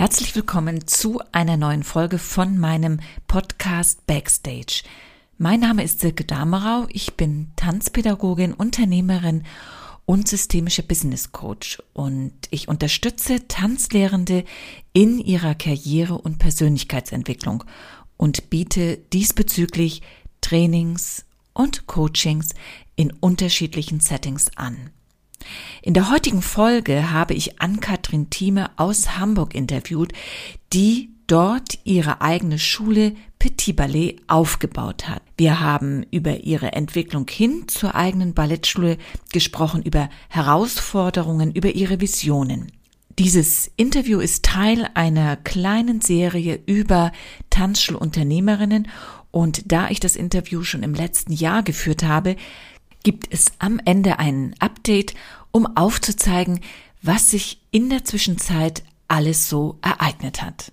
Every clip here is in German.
Herzlich willkommen zu einer neuen Folge von meinem Podcast Backstage. Mein Name ist Silke Damerau, ich bin Tanzpädagogin, Unternehmerin und systemischer Business Coach und ich unterstütze Tanzlehrende in ihrer Karriere und Persönlichkeitsentwicklung und biete diesbezüglich Trainings und Coachings in unterschiedlichen Settings an. In der heutigen Folge habe ich Ann-Kathrin Thieme aus Hamburg interviewt, die dort ihre eigene Schule Petit Ballet aufgebaut hat. Wir haben über ihre Entwicklung hin zur eigenen Ballettschule gesprochen, über Herausforderungen, über ihre Visionen. Dieses Interview ist Teil einer kleinen Serie über Tanzschulunternehmerinnen und da ich das Interview schon im letzten Jahr geführt habe, gibt es am Ende ein Update, um aufzuzeigen, was sich in der Zwischenzeit alles so ereignet hat.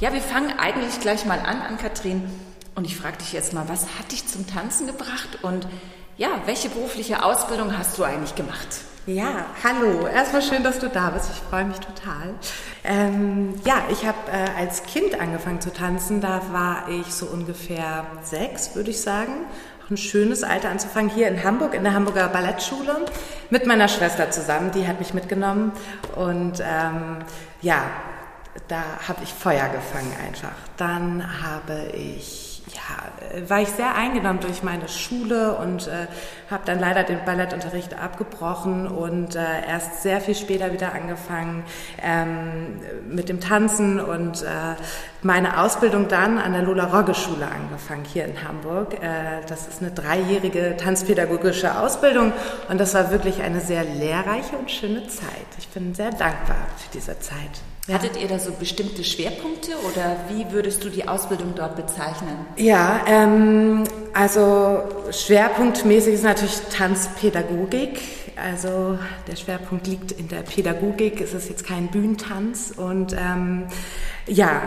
Ja, wir fangen eigentlich gleich mal an, an Kathrin. Und ich frage dich jetzt mal, was hat dich zum Tanzen gebracht und ja, welche berufliche Ausbildung hast du eigentlich gemacht? Ja, hallo. Erstmal schön, dass du da bist. Ich freue mich total. Ähm, ja, ich habe äh, als Kind angefangen zu tanzen. Da war ich so ungefähr sechs, würde ich sagen. Auch ein schönes Alter anzufangen hier in Hamburg, in der Hamburger Ballettschule, mit meiner Schwester zusammen. Die hat mich mitgenommen. Und ähm, ja, da habe ich Feuer gefangen einfach. Dann habe ich ja, war ich sehr eingenommen durch meine Schule und äh, habe dann leider den Ballettunterricht abgebrochen und äh, erst sehr viel später wieder angefangen ähm, mit dem Tanzen und äh, meine Ausbildung dann an der Lola Rogge Schule angefangen hier in Hamburg. Äh, das ist eine dreijährige tanzpädagogische Ausbildung und das war wirklich eine sehr lehrreiche und schöne Zeit. Ich bin sehr dankbar für diese Zeit. Ja. Hattet ihr da so bestimmte Schwerpunkte oder wie würdest du die Ausbildung dort bezeichnen? Ja, ähm, also schwerpunktmäßig ist natürlich Tanzpädagogik. Also der Schwerpunkt liegt in der Pädagogik. Es ist jetzt kein Bühnentanz und ähm, ja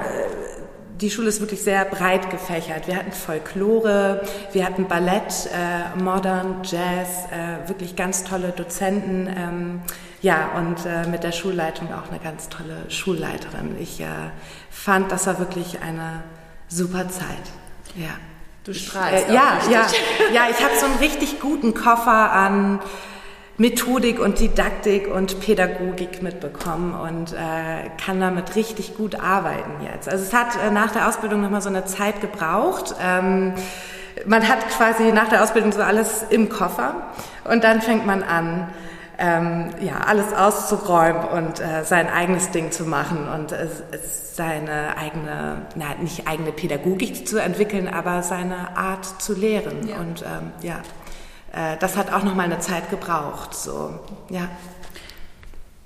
die Schule ist wirklich sehr breit gefächert. Wir hatten Folklore, wir hatten Ballett, äh, Modern, Jazz, äh, wirklich ganz tolle Dozenten. Ähm, ja, und äh, mit der Schulleitung auch eine ganz tolle Schulleiterin. Ich äh, fand, das war wirklich eine super Zeit. Ja. Du strahlst. Ich, äh, ja, ja, ja, ich habe so einen richtig guten Koffer an Methodik und Didaktik und Pädagogik mitbekommen und äh, kann damit richtig gut arbeiten jetzt. Also es hat äh, nach der Ausbildung nochmal so eine Zeit gebraucht. Ähm, man hat quasi nach der Ausbildung so alles im Koffer und dann fängt man an, ähm, ja, alles auszuräumen und äh, sein eigenes Ding zu machen und äh, seine eigene, na, nicht eigene Pädagogik zu entwickeln, aber seine Art zu lehren. Ja. Und ähm, ja, äh, das hat auch noch mal eine Zeit gebraucht. So, ja.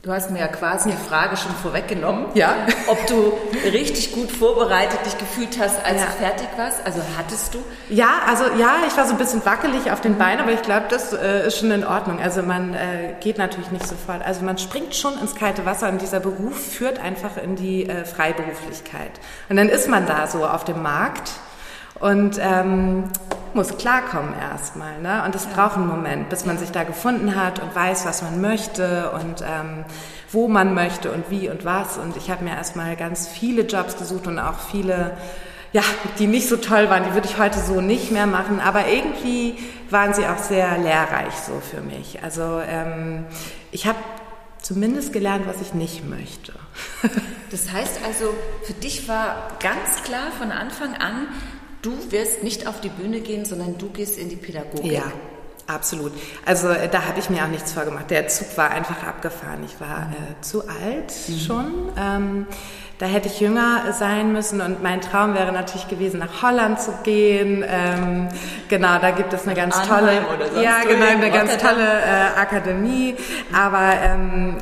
Du hast mir ja quasi die Frage schon vorweggenommen, ja. ob du richtig gut vorbereitet dich gefühlt hast, als ja. du fertig warst. Also hattest du? Ja, also ja, ich war so ein bisschen wackelig auf den Beinen, aber ich glaube, das äh, ist schon in Ordnung. Also man äh, geht natürlich nicht sofort. Also man springt schon ins kalte Wasser und dieser Beruf führt einfach in die äh, Freiberuflichkeit. Und dann ist man da so auf dem Markt und ähm, muss klarkommen erstmal. Ne? Und es ja. braucht einen Moment, bis man sich da gefunden hat und weiß, was man möchte und ähm, wo man möchte und wie und was. Und ich habe mir erstmal ganz viele Jobs gesucht und auch viele, ja, die nicht so toll waren, die würde ich heute so nicht mehr machen. Aber irgendwie waren sie auch sehr lehrreich so für mich. Also ähm, ich habe zumindest gelernt, was ich nicht möchte. das heißt also, für dich war ganz klar von Anfang an, du wirst nicht auf die Bühne gehen, sondern du gehst in die Pädagogik. Ja. Absolut. Also äh, da habe ich mir auch nichts vorgemacht. Der Zug war einfach abgefahren. Ich war äh, zu alt mhm. schon. Ähm, da hätte ich jünger sein müssen und mein Traum wäre natürlich gewesen, nach Holland zu gehen. Ähm, genau, da gibt es eine ganz Arnheim tolle, ja genau, eine ganz tolle äh, Akademie. Aber ähm,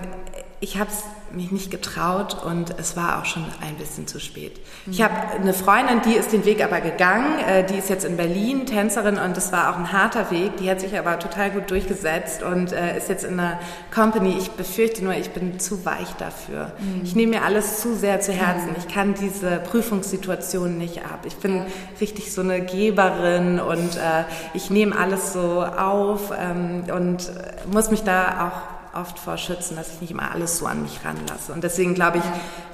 ich habe es mich nicht getraut und es war auch schon ein bisschen zu spät. Ich habe eine Freundin, die ist den Weg aber gegangen, äh, die ist jetzt in Berlin, Tänzerin und es war auch ein harter Weg, die hat sich aber total gut durchgesetzt und äh, ist jetzt in einer Company. Ich befürchte nur, ich bin zu weich dafür. Mhm. Ich nehme mir alles zu sehr zu Herzen. Mhm. Ich kann diese Prüfungssituation nicht ab. Ich bin richtig so eine Geberin und äh, ich nehme alles so auf ähm, und muss mich da auch oft vor schützen, dass ich nicht immer alles so an mich ranlasse. Und deswegen glaube ich,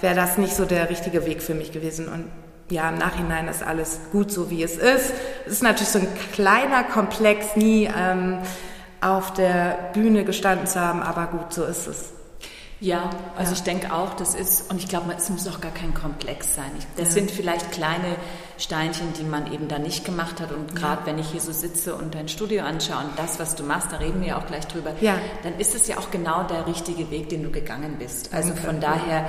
wäre das nicht so der richtige Weg für mich gewesen. Und ja, im Nachhinein ist alles gut so, wie es ist. Es ist natürlich so ein kleiner Komplex, nie ähm, auf der Bühne gestanden zu haben, aber gut, so ist es. Ja, also ja. ich denke auch, das ist, und ich glaube, es muss auch gar kein Komplex sein. Das ja. sind vielleicht kleine Steinchen, die man eben da nicht gemacht hat. Und gerade ja. wenn ich hier so sitze und dein Studio anschaue und das, was du machst, da reden wir ja auch gleich drüber, dann ist es ja auch genau der richtige Weg, den du gegangen bist. Also okay. von daher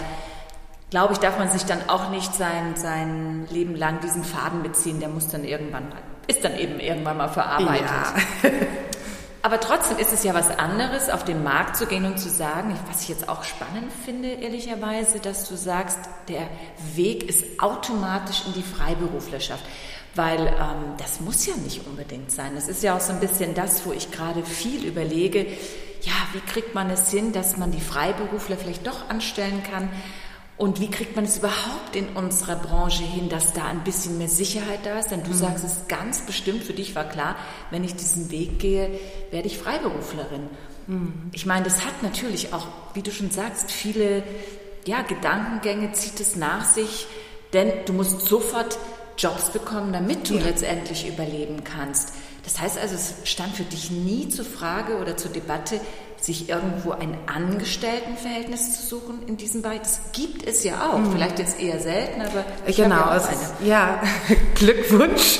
glaube ich, darf man sich dann auch nicht sein, sein Leben lang diesen Faden beziehen. Der muss dann irgendwann, ist dann eben irgendwann mal verarbeitet. Aber trotzdem ist es ja was anderes, auf den Markt zu gehen und zu sagen, was ich jetzt auch spannend finde, ehrlicherweise, dass du sagst, der Weg ist automatisch in die Freiberuflerschaft. Weil ähm, das muss ja nicht unbedingt sein. Das ist ja auch so ein bisschen das, wo ich gerade viel überlege, ja, wie kriegt man es hin, dass man die Freiberufler vielleicht doch anstellen kann, und wie kriegt man es überhaupt in unserer Branche hin, dass da ein bisschen mehr Sicherheit da ist? Denn du mhm. sagst es ganz bestimmt, für dich war klar, wenn ich diesen Weg gehe, werde ich Freiberuflerin. Mhm. Ich meine, das hat natürlich auch, wie du schon sagst, viele ja, Gedankengänge zieht es nach sich, denn du musst sofort Jobs bekommen, damit du ja. letztendlich überleben kannst. Das heißt also, es stand für dich nie zur Frage oder zur Debatte, sich irgendwo ein Angestelltenverhältnis zu suchen in diesem Bereich. Das gibt es ja auch. Mhm. Vielleicht jetzt eher selten, aber ich genau. Ja, es ist, ja, Glückwunsch.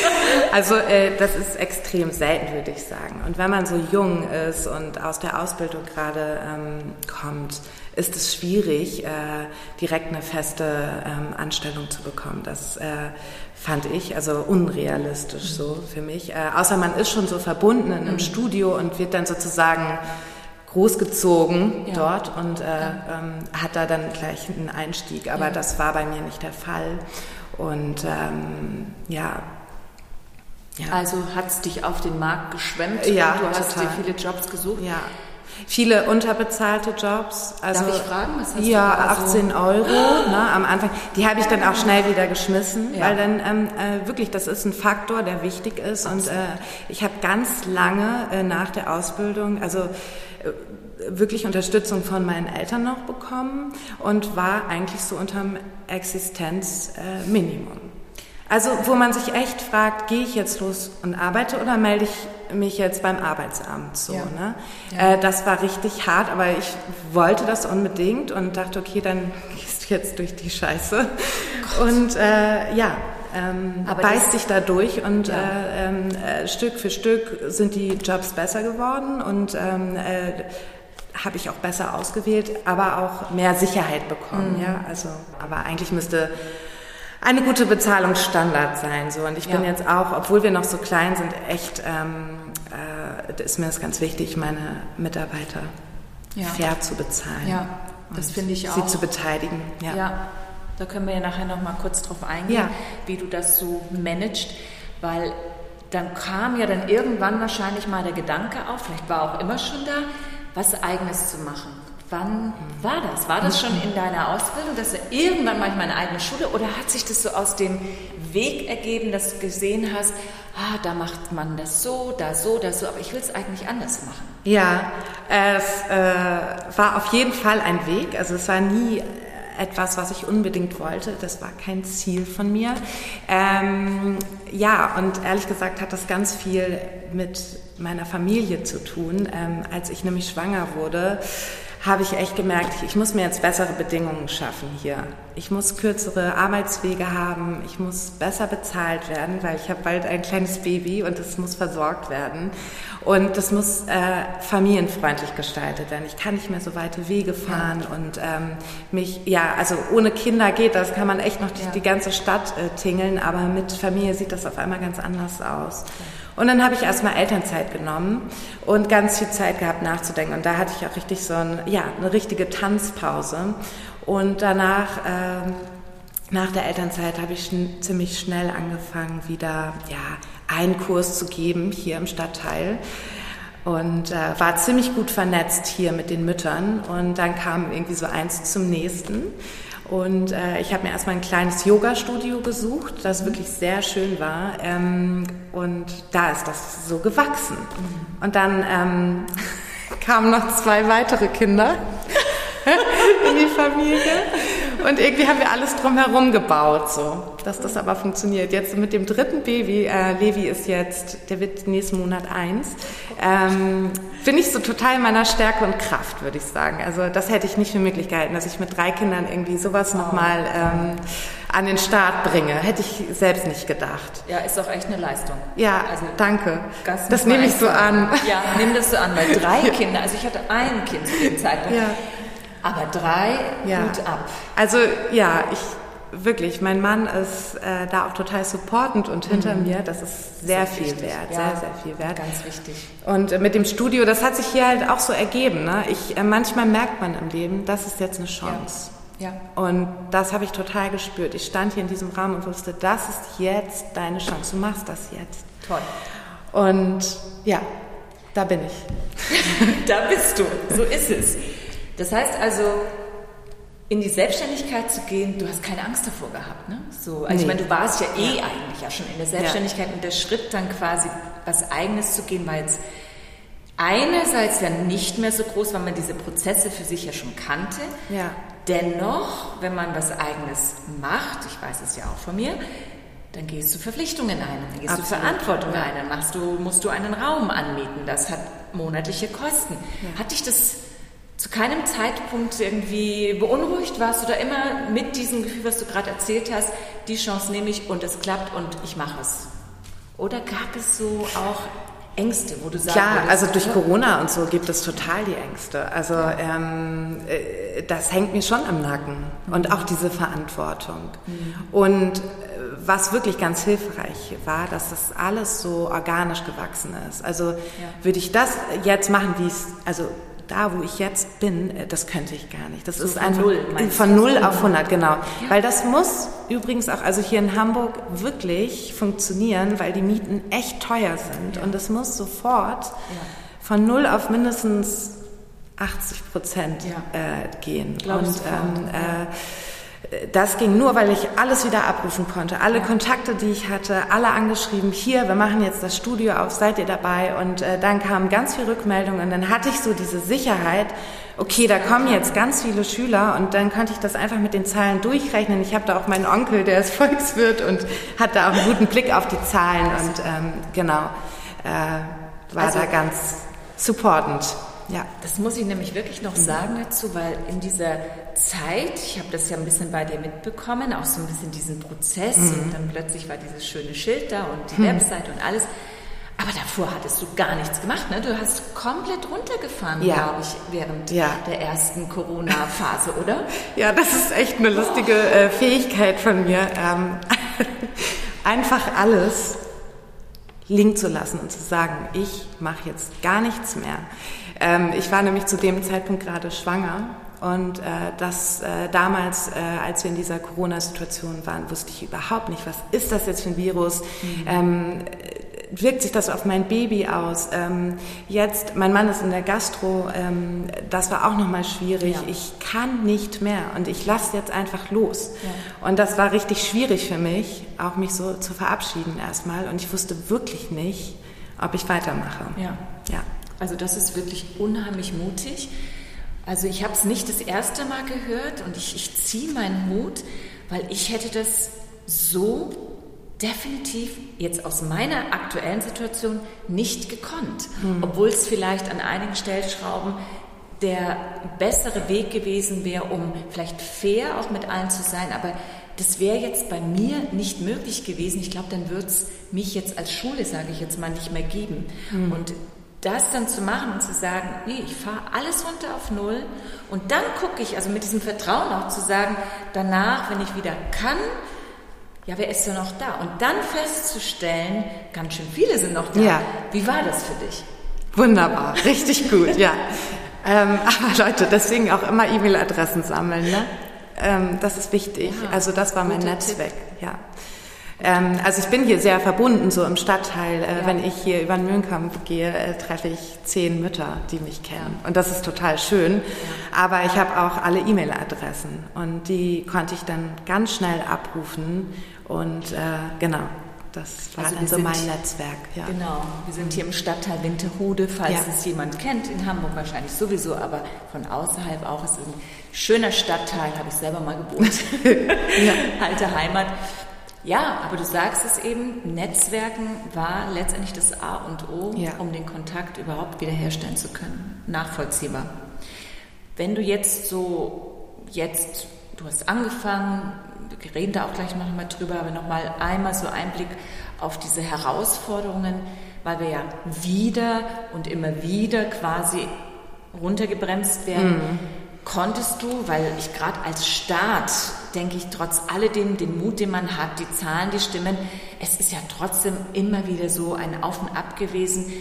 also äh, das ist extrem selten, würde ich sagen. Und wenn man so jung ist und aus der Ausbildung gerade ähm, kommt, ist es schwierig, äh, direkt eine feste ähm, Anstellung zu bekommen. Das äh, fand ich, also unrealistisch so für mich. Äh, außer man ist schon so verbunden in einem mhm. Studio und wird dann sozusagen großgezogen ja. dort und äh, ähm, hat da dann gleich einen Einstieg. Aber ja. das war bei mir nicht der Fall. Und ähm, ja. ja. Also hat es dich auf den Markt geschwemmt ja, und du hast total. dir viele Jobs gesucht? Ja, Viele unterbezahlte Jobs. Also, Darf ich fragen, was hast ja, du? Ja, 18 Euro ne, am Anfang. Die habe ich dann auch schnell wieder geschmissen, ja. weil dann ähm, äh, wirklich, das ist ein Faktor, der wichtig ist. Und äh, ich habe ganz lange äh, nach der Ausbildung, also äh, wirklich Unterstützung von meinen Eltern noch bekommen und war eigentlich so unterm Existenzminimum. Also wo man sich echt fragt, gehe ich jetzt los und arbeite oder melde ich mich jetzt beim Arbeitsamt so. Ja. Ne? Ja. Äh, das war richtig hart, aber ich wollte das unbedingt und dachte, okay, dann gehst du jetzt durch die Scheiße. Oh und äh, ja, ähm, beißt sich da durch und ja. äh, ähm, äh, Stück für Stück sind die Jobs besser geworden und ähm, äh, habe ich auch besser ausgewählt, aber auch mehr Sicherheit bekommen. Mhm. Ja, also, aber eigentlich müsste eine gute Bezahlung Standard sein. So. Und ich bin jetzt auch, obwohl wir noch so klein sind, echt, ähm, äh, ist mir das ganz wichtig, meine Mitarbeiter ja. fair zu bezahlen. Ja, das finde ich auch. Sie zu beteiligen. Ja. ja. da können wir ja nachher noch mal kurz drauf eingehen, wie du das so managst, weil dann kam ja dann irgendwann wahrscheinlich mal der Gedanke auf, vielleicht war auch immer schon da, was Eigenes zu machen. Wann war das? War das schon in deiner Ausbildung, dass du irgendwann mal in meine eigene Schule oder hat sich das so aus dem Weg ergeben, dass du gesehen hast, ah, da macht man das so, da so, da so, aber ich will es eigentlich anders machen? Ja, es äh, war auf jeden Fall ein Weg. Also es war nie etwas, was ich unbedingt wollte. Das war kein Ziel von mir. Ähm, ja, und ehrlich gesagt hat das ganz viel mit meiner Familie zu tun. Ähm, als ich nämlich schwanger wurde, habe ich echt gemerkt, ich muss mir jetzt bessere Bedingungen schaffen hier. Ich muss kürzere Arbeitswege haben, ich muss besser bezahlt werden, weil ich habe bald ein kleines Baby und es muss versorgt werden. Und das muss äh, familienfreundlich gestaltet werden. Ich kann nicht mehr so weite Wege fahren ja. und ähm, mich, ja, also ohne Kinder geht das, kann man echt noch die, ja. die ganze Stadt äh, tingeln, aber mit Familie sieht das auf einmal ganz anders aus. Und dann habe ich erstmal Elternzeit genommen und ganz viel Zeit gehabt nachzudenken. Und da hatte ich auch richtig so ein, ja, eine richtige Tanzpause. Und danach, äh, nach der Elternzeit, habe ich schn ziemlich schnell angefangen, wieder ja, einen Kurs zu geben hier im Stadtteil und äh, war ziemlich gut vernetzt hier mit den Müttern. Und dann kam irgendwie so eins zum nächsten. Und äh, ich habe mir erstmal ein kleines Yoga-Studio gesucht, das wirklich sehr schön war. Ähm, und da ist das so gewachsen. Und dann ähm, kamen noch zwei weitere Kinder in die Familie. Und irgendwie haben wir alles drumherum gebaut, so, dass das aber funktioniert. Jetzt mit dem dritten Baby, äh, Levi ist jetzt, der wird nächsten Monat eins, ähm, bin ich so total in meiner Stärke und Kraft, würde ich sagen. Also das hätte ich nicht für möglich gehalten, dass ich mit drei Kindern irgendwie sowas nochmal ähm, an den Start bringe. Hätte ich selbst nicht gedacht. Ja, ist auch echt eine Leistung. Ja, also, danke. Das, das nehme ich so an. Ja, nimm das so an, weil drei Kinder, also ich hatte ein Kind zu dem Zeitpunkt. Ja. Aber drei, ja. gut ab. Also ja, ich wirklich, mein Mann ist äh, da auch total supportend und hinter mhm. mir, das ist sehr ist viel wichtig. wert, ja. sehr, sehr viel wert. Ganz wichtig. Und äh, mit dem Studio, das hat sich hier halt auch so ergeben. Ne? Ich, äh, manchmal merkt man im Leben, das ist jetzt eine Chance. Ja. ja. Und das habe ich total gespürt. Ich stand hier in diesem Raum und wusste, das ist jetzt deine Chance. Du machst das jetzt. Toll. Und ja, da bin ich. da bist du. So ist es. Das heißt also, in die Selbstständigkeit zu gehen, du hast keine Angst davor gehabt, ne? So, also nee. ich meine, du warst ja eh ja. eigentlich ja schon in der Selbstständigkeit ja. und der Schritt dann quasi was Eigenes zu gehen, war jetzt einerseits ja nicht mehr so groß, weil man diese Prozesse für sich ja schon kannte. Ja. Dennoch, wenn man was Eigenes macht, ich weiß es ja auch von mir, dann gehst du Verpflichtungen ein, dann gehst Absolut. du Verantwortung ja. ein, dann machst du, musst du einen Raum anmieten, das hat monatliche Kosten. Hat dich das zu keinem Zeitpunkt irgendwie beunruhigt warst du da immer mit diesem Gefühl, was du gerade erzählt hast, die Chance nehme ich und es klappt und ich mache es? Oder gab es so auch Ängste, wo du sagst, Klar, also durch Corona und so gibt es total die Ängste. Also ähm, äh, das hängt mir schon am Nacken und auch diese Verantwortung. Mhm. Und äh, was wirklich ganz hilfreich war, dass das alles so organisch gewachsen ist. Also ja. würde ich das jetzt machen, wie es, also da, wo ich jetzt bin, äh, das könnte ich gar nicht. Das so ist von einfach null, von null auf 100, genau. Ja. Weil das muss übrigens auch, also hier in Hamburg wirklich funktionieren, weil die Mieten echt teuer sind ja. und es muss sofort ja. von null auf mindestens 80 Prozent äh, gehen. Glaub und ähm, äh, das ging nur, weil ich alles wieder abrufen konnte. Alle Kontakte, die ich hatte, alle angeschrieben, hier, wir machen jetzt das Studio auf, seid ihr dabei? Und äh, dann kamen ganz viele Rückmeldungen und dann hatte ich so diese Sicherheit, okay, da kommen jetzt ganz viele Schüler und dann konnte ich das einfach mit den Zahlen durchrechnen. Ich habe da auch meinen Onkel, der ist Volkswirt und hat da auch einen guten Blick auf die Zahlen und ähm, genau, äh, war also, da ganz supportend. Ja. Das muss ich nämlich wirklich noch sagen dazu, weil in dieser Zeit, ich habe das ja ein bisschen bei dir mitbekommen, auch so ein bisschen diesen Prozess mhm. und dann plötzlich war dieses schöne Schild da und die mhm. Website und alles. Aber davor hattest du gar nichts gemacht, ne? Du hast komplett runtergefahren, ja. glaube ich, während ja. der ersten Corona-Phase, oder? Ja, das ist echt eine lustige äh, Fähigkeit von mir. Ähm, einfach alles liegen zu lassen und zu sagen, ich mache jetzt gar nichts mehr. Ähm, ich war nämlich zu dem Zeitpunkt gerade schwanger und äh, das äh, damals, äh, als wir in dieser Corona-Situation waren, wusste ich überhaupt nicht, was ist das jetzt für ein Virus? Mhm. Ähm, wirkt sich das auf mein Baby aus? Ähm, jetzt, mein Mann ist in der Gastro, ähm, das war auch nochmal schwierig. Ja. Ich kann nicht mehr und ich lasse jetzt einfach los. Ja. Und das war richtig schwierig für mich, auch mich so zu verabschieden erstmal. Und ich wusste wirklich nicht, ob ich weitermache. Ja. ja. Also das ist wirklich unheimlich mutig. Also ich habe es nicht das erste Mal gehört und ich, ich ziehe meinen Hut, weil ich hätte das so definitiv jetzt aus meiner aktuellen Situation nicht gekonnt, hm. obwohl es vielleicht an einigen Stellschrauben der bessere Weg gewesen wäre, um vielleicht fair auch mit allen zu sein, aber das wäre jetzt bei mir nicht möglich gewesen. Ich glaube, dann würde es mich jetzt als Schule, sage ich jetzt mal, nicht mehr geben. Hm. Und das dann zu machen und zu sagen, nee, ich fahre alles runter auf Null und dann gucke ich, also mit diesem Vertrauen auch zu sagen, danach, wenn ich wieder kann, ja, wer ist denn noch da? Und dann festzustellen, ganz schön viele sind noch da. Ja. Wie war das für dich? Wunderbar, richtig gut, ja. Ähm, aber Leute, deswegen auch immer E-Mail-Adressen sammeln, ne? Ähm, das ist wichtig. Ja, also das war mein Netzwerk, Tipp. ja. Ähm, also ich bin hier sehr verbunden, so im Stadtteil. Äh, ja. Wenn ich hier über den Mühlenkamp gehe, äh, treffe ich zehn Mütter, die mich kennen. Und das ist total schön. Ja. Aber ich habe auch alle E-Mail-Adressen und die konnte ich dann ganz schnell abrufen. Und äh, genau, das war also dann so sind, mein Netzwerk. Ja. Genau, wir sind hier im Stadtteil Winterhude, falls ja. es jemand kennt, in Hamburg wahrscheinlich sowieso, aber von außerhalb auch. Es ist ein schöner Stadtteil, habe ich selber mal gewohnt. ja. Alte Heimat. Ja, aber du sagst es eben, Netzwerken war letztendlich das A und O, ja. um den Kontakt überhaupt wiederherstellen zu können. Nachvollziehbar. Wenn du jetzt so, jetzt, du hast angefangen, wir reden da auch gleich noch mal drüber, aber nochmal einmal so Einblick auf diese Herausforderungen, weil wir ja wieder und immer wieder quasi runtergebremst werden. Mhm konntest du, weil ich gerade als Staat denke ich, trotz alledem, den Mut, den man hat, die Zahlen, die Stimmen, es ist ja trotzdem immer wieder so ein Auf und Ab gewesen.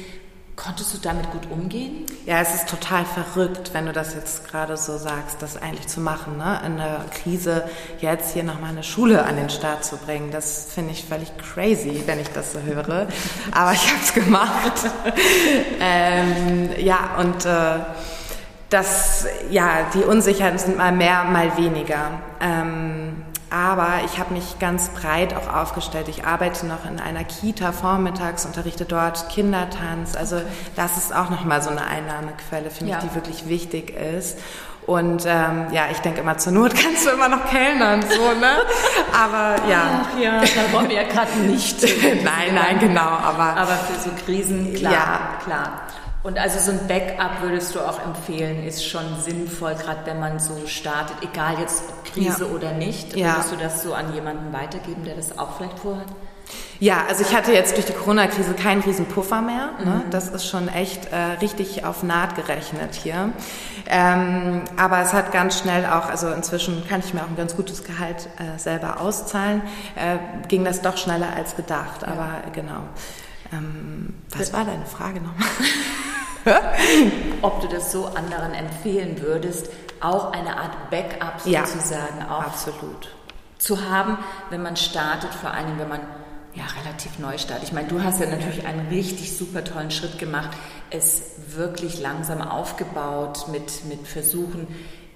Konntest du damit gut umgehen? Ja, es ist total verrückt, wenn du das jetzt gerade so sagst, das eigentlich zu machen, ne? in der Krise jetzt hier nochmal eine Schule an den Start zu bringen. Das finde ich völlig crazy, wenn ich das so höre. Aber ich habe es gemacht. ähm, ja, und äh, das, ja, die Unsicherheiten sind mal mehr, mal weniger. Ähm, aber ich habe mich ganz breit auch aufgestellt. Ich arbeite noch in einer Kita vormittags, unterrichte dort Kindertanz. Also das ist auch nochmal so eine Einnahmequelle, finde ja. ich, die wirklich wichtig ist. Und ähm, ja, ich denke immer, zur Not kannst du immer noch kellnern, so, ne? Aber ja. Ach ja, da wollen wir ja gerade nicht. nein, nein, genau. Aber, aber für so Krisen, klar, ja. klar. Und also so ein Backup würdest du auch empfehlen, ist schon sinnvoll, gerade wenn man so startet, egal jetzt ob Krise ja. oder nicht. Ja. Würdest du das so an jemanden weitergeben, der das auch vielleicht vorhat? Ja, also ich hatte jetzt durch die Corona-Krise keinen riesen Puffer mehr. Ne? Mhm. Das ist schon echt äh, richtig auf Naht gerechnet hier. Ähm, aber es hat ganz schnell auch, also inzwischen kann ich mir auch ein ganz gutes Gehalt äh, selber auszahlen, äh, ging das doch schneller als gedacht. Ja. Aber genau. Ähm, was war deine Frage nochmal? Ob du das so anderen empfehlen würdest, auch eine Art Backup sozusagen ja, auch absolut. zu haben, wenn man startet, vor allem wenn man ja relativ neu startet. Ich meine, du hast ja natürlich einen richtig super tollen Schritt gemacht, es wirklich langsam aufgebaut mit, mit Versuchen,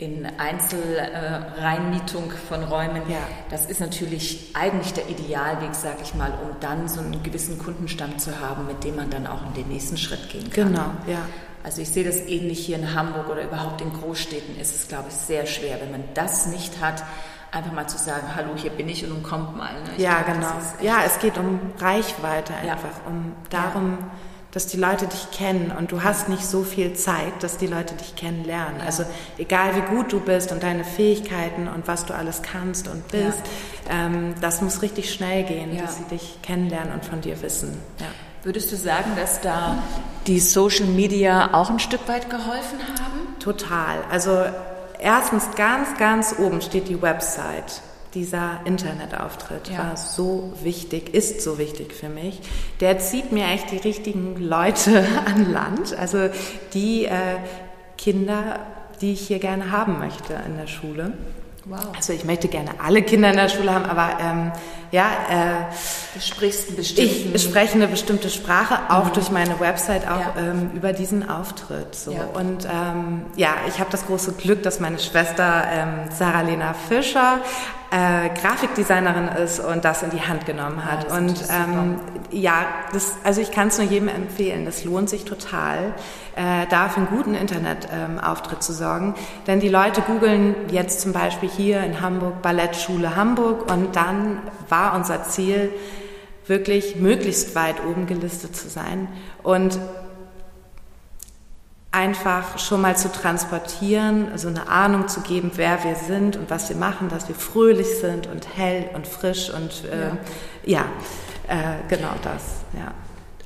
in Einzelreinmietung von Räumen. Ja. Das ist natürlich eigentlich der Idealweg, sag ich mal, um dann so einen gewissen Kundenstamm zu haben, mit dem man dann auch in den nächsten Schritt gehen kann. Genau, ja. Also ich sehe das ähnlich hier in Hamburg oder überhaupt in Großstädten ist es, glaube ich, sehr schwer, wenn man das nicht hat, einfach mal zu sagen, hallo, hier bin ich und nun kommt mal. Ne? Ja, glaube, genau. Ja, es geht um Reichweite einfach, ja. um darum, ja dass die Leute dich kennen und du hast nicht so viel Zeit, dass die Leute dich kennenlernen. Ja. Also egal wie gut du bist und deine Fähigkeiten und was du alles kannst und bist, ja. ähm, das muss richtig schnell gehen, ja. dass sie dich kennenlernen und von dir wissen. Würdest du sagen, dass da die Social Media auch ein Stück weit geholfen haben? Total. Also erstens ganz, ganz oben steht die Website dieser Internetauftritt ja. war so wichtig, ist so wichtig für mich. Der zieht mir echt die richtigen Leute an Land, also die äh, Kinder, die ich hier gerne haben möchte in der Schule. Wow. Also ich möchte gerne alle Kinder in der Schule haben, aber ähm, ja, äh, du sprichst einen bestimmten ich spreche eine bestimmte Sprache, auch mhm. durch meine Website, auch ja. ähm, über diesen Auftritt. So. Ja. Und ähm, ja, ich habe das große Glück, dass meine Schwester ähm, Sarah-Lena Fischer äh, Grafikdesignerin ist und das in die Hand genommen hat. Ja, und ähm, ja, das, also ich kann es nur jedem empfehlen. Das lohnt sich total, äh, da für einen guten Internetauftritt ähm, zu sorgen. Denn die Leute googeln jetzt zum Beispiel hier in Hamburg Ballettschule Hamburg und dann war unser Ziel, wirklich möglichst weit oben gelistet zu sein. Und einfach schon mal zu transportieren, so also eine Ahnung zu geben, wer wir sind und was wir machen, dass wir fröhlich sind und hell und frisch und äh, ja, ja äh, genau das, ja.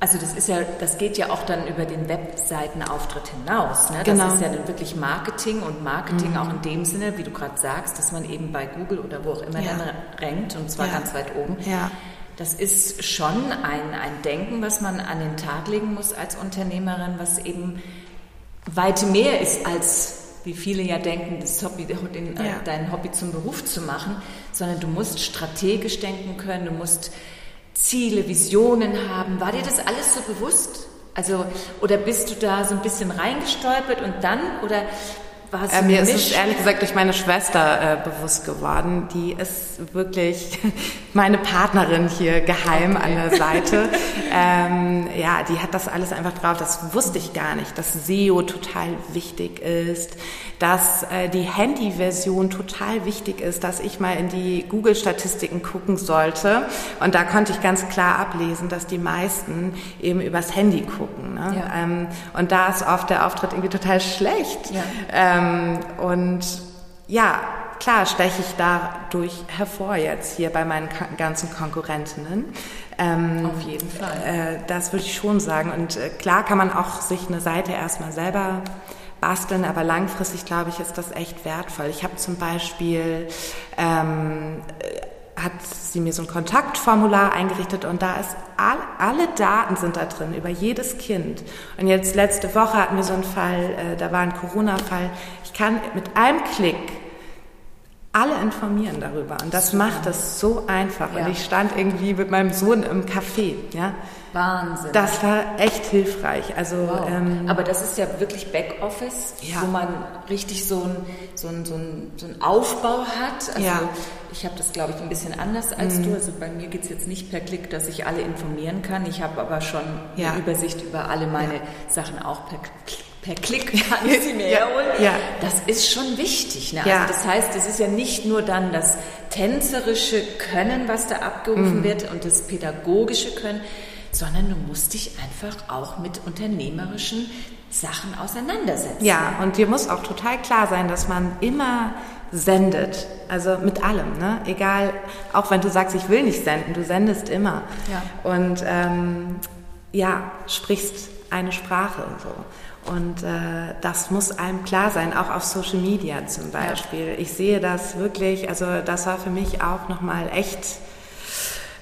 Also das ist ja, das geht ja auch dann über den Webseitenauftritt hinaus. Ne? Genau. Das ist ja dann wirklich Marketing und Marketing mhm. auch in dem Sinne, wie du gerade sagst, dass man eben bei Google oder wo auch immer ja. dann rankt und zwar ja. ganz weit oben. Ja. Das ist schon ein, ein Denken, was man an den Tag legen muss als Unternehmerin, was eben weit mehr ist als wie viele ja denken, das Hobby, den, äh, ja. dein Hobby zum Beruf zu machen, sondern du musst strategisch denken können, du musst Ziele, Visionen haben. War dir das alles so bewusst? Also, oder bist du da so ein bisschen reingestolpert und dann, oder äh, Mir ist es ehrlich gesagt durch meine Schwester äh, bewusst geworden. Die ist wirklich meine Partnerin hier geheim okay. an der Seite. ähm, ja, die hat das alles einfach drauf. Das wusste ich gar nicht, dass SEO total wichtig ist, dass äh, die Handy-Version total wichtig ist, dass ich mal in die Google-Statistiken gucken sollte. Und da konnte ich ganz klar ablesen, dass die meisten eben übers Handy gucken. Ne? Ja. Ähm, und da ist oft der Auftritt irgendwie total schlecht. Ja. Ähm, und ja, klar steche ich dadurch hervor jetzt hier bei meinen ganzen Konkurrentinnen. Ähm, Auf jeden Fall. Äh, das würde ich schon sagen. Und äh, klar kann man auch sich eine Seite erstmal selber basteln, aber langfristig glaube ich, ist das echt wertvoll. Ich habe zum Beispiel ähm, äh, hat sie mir so ein Kontaktformular eingerichtet und da ist all, alle Daten sind da drin über jedes Kind. Und jetzt letzte Woche hatten wir so einen Fall, äh, da war ein Corona-Fall. Ich kann mit einem Klick alle informieren darüber und das macht es so einfach. Ja. Und ich stand irgendwie mit meinem Sohn im Café, ja. Wahnsinn. Das war echt hilfreich. Also, wow. ähm, Aber das ist ja wirklich Backoffice, ja. wo man richtig so einen so ein, so ein, so ein Aufbau hat. Also ja. ich habe das, glaube ich, ein bisschen anders als mhm. du. Also bei mir geht es jetzt nicht per Klick, dass ich alle informieren kann. Ich habe aber schon ja. eine Übersicht über alle meine Sachen auch per Klick per Klick kann ich sie mir ja, herholen. Ja. Das ist schon wichtig. Ne? Ja. Also das heißt, es ist ja nicht nur dann das tänzerische Können, was da abgerufen mhm. wird und das pädagogische Können, sondern du musst dich einfach auch mit unternehmerischen Sachen auseinandersetzen. Ja, und dir muss auch total klar sein, dass man immer sendet. Also mit allem, ne? Egal, auch wenn du sagst, ich will nicht senden, du sendest immer. Ja. Und ähm, ja, sprichst eine Sprache und so. Und äh, das muss einem klar sein, auch auf Social Media zum Beispiel. Ja. Ich sehe das wirklich, also das war für mich auch nochmal echt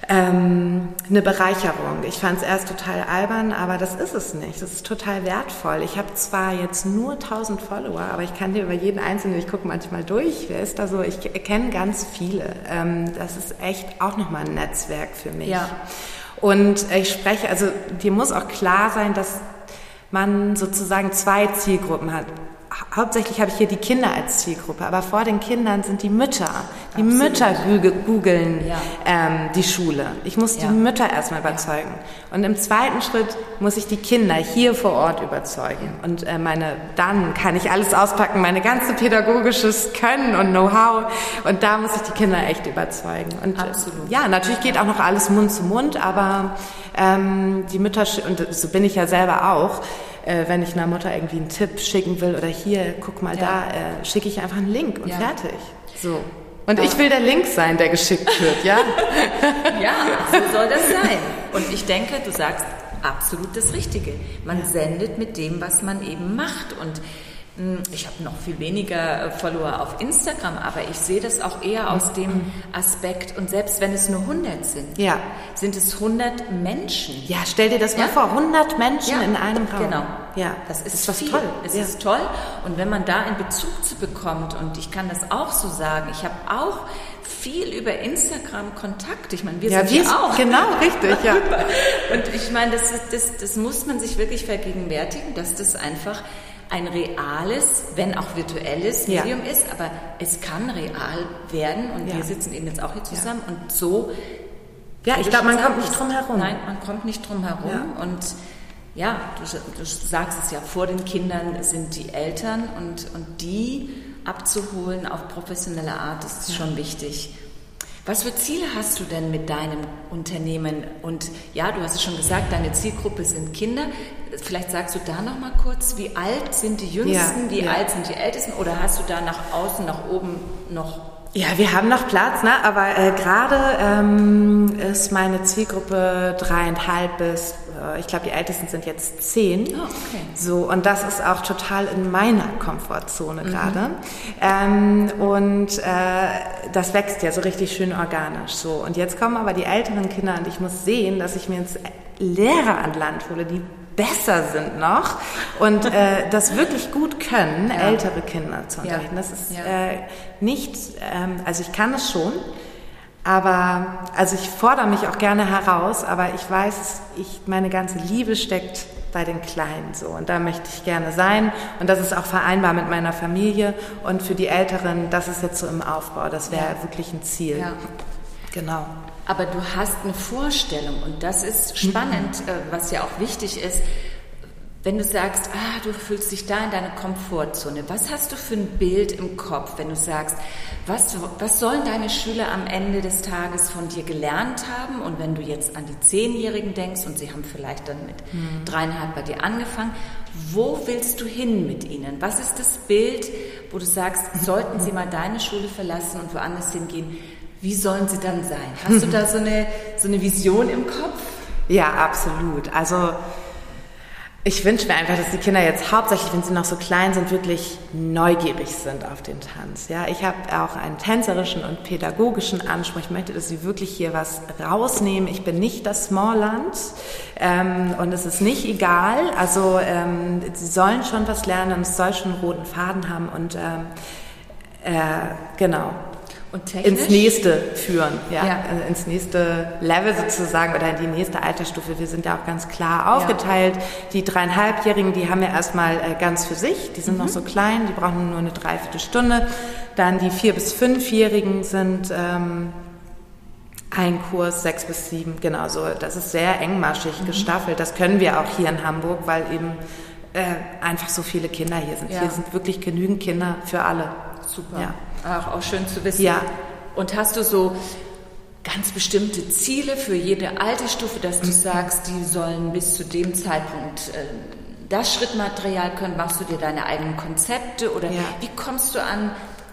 ähm, eine Bereicherung. Ich fand es erst total albern, aber das ist es nicht. Das ist total wertvoll. Ich habe zwar jetzt nur 1000 Follower, aber ich kann dir über jeden einzelnen, ich gucke manchmal durch, wer ist da so, ich kenne ganz viele. Ähm, das ist echt auch nochmal ein Netzwerk für mich. Ja. Und ich spreche, also dir muss auch klar sein, dass man sozusagen zwei Zielgruppen hat hauptsächlich habe ich hier die Kinder als Zielgruppe, aber vor den Kindern sind die Mütter. Die Absolut. Mütter googeln ja. ähm, die Schule. Ich muss die ja. Mütter erstmal überzeugen. Ja. Und im zweiten Schritt muss ich die Kinder hier vor Ort überzeugen. Und äh, meine, dann kann ich alles auspacken, meine ganze pädagogisches Können und Know-how. Und da muss ich die Kinder echt überzeugen. Und Absolut. ja, natürlich geht auch noch alles Mund zu Mund, aber ähm, die Mütter, und so bin ich ja selber auch, äh, wenn ich einer Mutter irgendwie einen Tipp schicken will oder hier, guck mal ja. da, äh, schicke ich einfach einen Link und ja. fertig. So. Und ich will der Link sein, der geschickt wird, ja? ja, so soll das sein. Und ich denke, du sagst absolut das Richtige. Man sendet mit dem, was man eben macht. Und ich habe noch viel weniger äh, Follower auf Instagram, aber ich sehe das auch eher aus dem Aspekt, und selbst wenn es nur 100 sind, ja. sind es 100 Menschen. Ja, stell dir das mal vor, 100 Menschen ja. in einem Raum. Genau. Ja, das ist, das ist toll. Es ist toll. Und wenn man da einen Bezug zu bekommt, und ich kann das auch so sagen, ich habe auch viel über Instagram Kontakt. Ich meine, wir ja, sind ja auch. Genau, richtig, ja. Und ich meine, das, das, das muss man sich wirklich vergegenwärtigen, dass das einfach ein reales, wenn auch virtuelles Medium ja. ist, aber es kann real werden und ja. wir sitzen eben jetzt auch hier zusammen ja. und so. Ja, ich glaube, man kommt nicht drum herum. Nein, man kommt nicht drum herum und ja, du, du, sagst es ja, vor den Kindern sind die Eltern und, und die abzuholen auf professionelle Art, ist schon wichtig. Was für Ziele hast du denn mit deinem Unternehmen? Und ja, du hast es schon gesagt, deine Zielgruppe sind Kinder. Vielleicht sagst du da noch mal kurz, wie alt sind die Jüngsten, ja, wie ja. alt sind die Ältesten? Oder hast du da nach außen, nach oben noch ja, wir haben noch Platz, ne? aber äh, gerade ähm, ist meine Zielgruppe dreieinhalb bis äh, ich glaube, die Ältesten sind jetzt zehn. Oh, okay. So, und das ist auch total in meiner Komfortzone mhm. gerade. Ähm, und äh, das wächst ja so richtig schön organisch. So. Und jetzt kommen aber die älteren Kinder und ich muss sehen, dass ich mir jetzt Lehrer an Land hole, die besser sind noch und äh, das wirklich gut können, ja. ältere Kinder zu unterrichten. Ja. Das ist ja. äh, nicht, ähm, also ich kann es schon, aber also ich fordere mich auch gerne heraus, aber ich weiß, ich, meine ganze Liebe steckt bei den Kleinen so und da möchte ich gerne sein und das ist auch vereinbar mit meiner Familie und für die Älteren, das ist jetzt so im Aufbau, das wäre wirklich ein Ziel. Genau. Aber du hast eine Vorstellung und das ist spannend, mhm. was ja auch wichtig ist. Wenn du sagst, ah, du fühlst dich da in deiner Komfortzone, was hast du für ein Bild im Kopf, wenn du sagst, was, was sollen deine Schüler am Ende des Tages von dir gelernt haben? Und wenn du jetzt an die Zehnjährigen denkst und sie haben vielleicht dann mit mhm. dreieinhalb bei dir angefangen, wo willst du hin mit ihnen? Was ist das Bild, wo du sagst, sollten sie mal deine Schule verlassen und woanders hingehen? wie sollen sie dann sein? Hast du da so eine, so eine Vision im Kopf? Ja, absolut. Also ich wünsche mir einfach, dass die Kinder jetzt hauptsächlich, wenn sie noch so klein sind, wirklich neugierig sind auf den Tanz. Ja, ich habe auch einen tänzerischen und pädagogischen Anspruch. Ich möchte, dass sie wirklich hier was rausnehmen. Ich bin nicht das Smallland ähm, und es ist nicht egal. Also ähm, sie sollen schon was lernen und es soll schon einen roten Faden haben und ähm, äh, genau ins nächste führen, ja, ja. Also ins nächste Level sozusagen oder in die nächste Altersstufe. Wir sind ja auch ganz klar aufgeteilt. Ja. Die dreieinhalbjährigen, die haben wir erstmal äh, ganz für sich, die sind mhm. noch so klein, die brauchen nur eine Dreiviertelstunde. Dann die vier bis fünfjährigen sind ähm, ein Kurs, sechs bis sieben, genau so. Das ist sehr engmaschig mhm. gestaffelt. Das können wir auch hier in Hamburg, weil eben äh, einfach so viele Kinder hier sind. Ja. Hier sind wirklich genügend Kinder für alle. Super. Ja. Auch, auch schön zu wissen. Ja. Und hast du so ganz bestimmte Ziele für jede Altersstufe, dass du sagst, die sollen bis zu dem Zeitpunkt äh, das Schrittmaterial können? Machst du dir deine eigenen Konzepte oder ja. wie kommst du an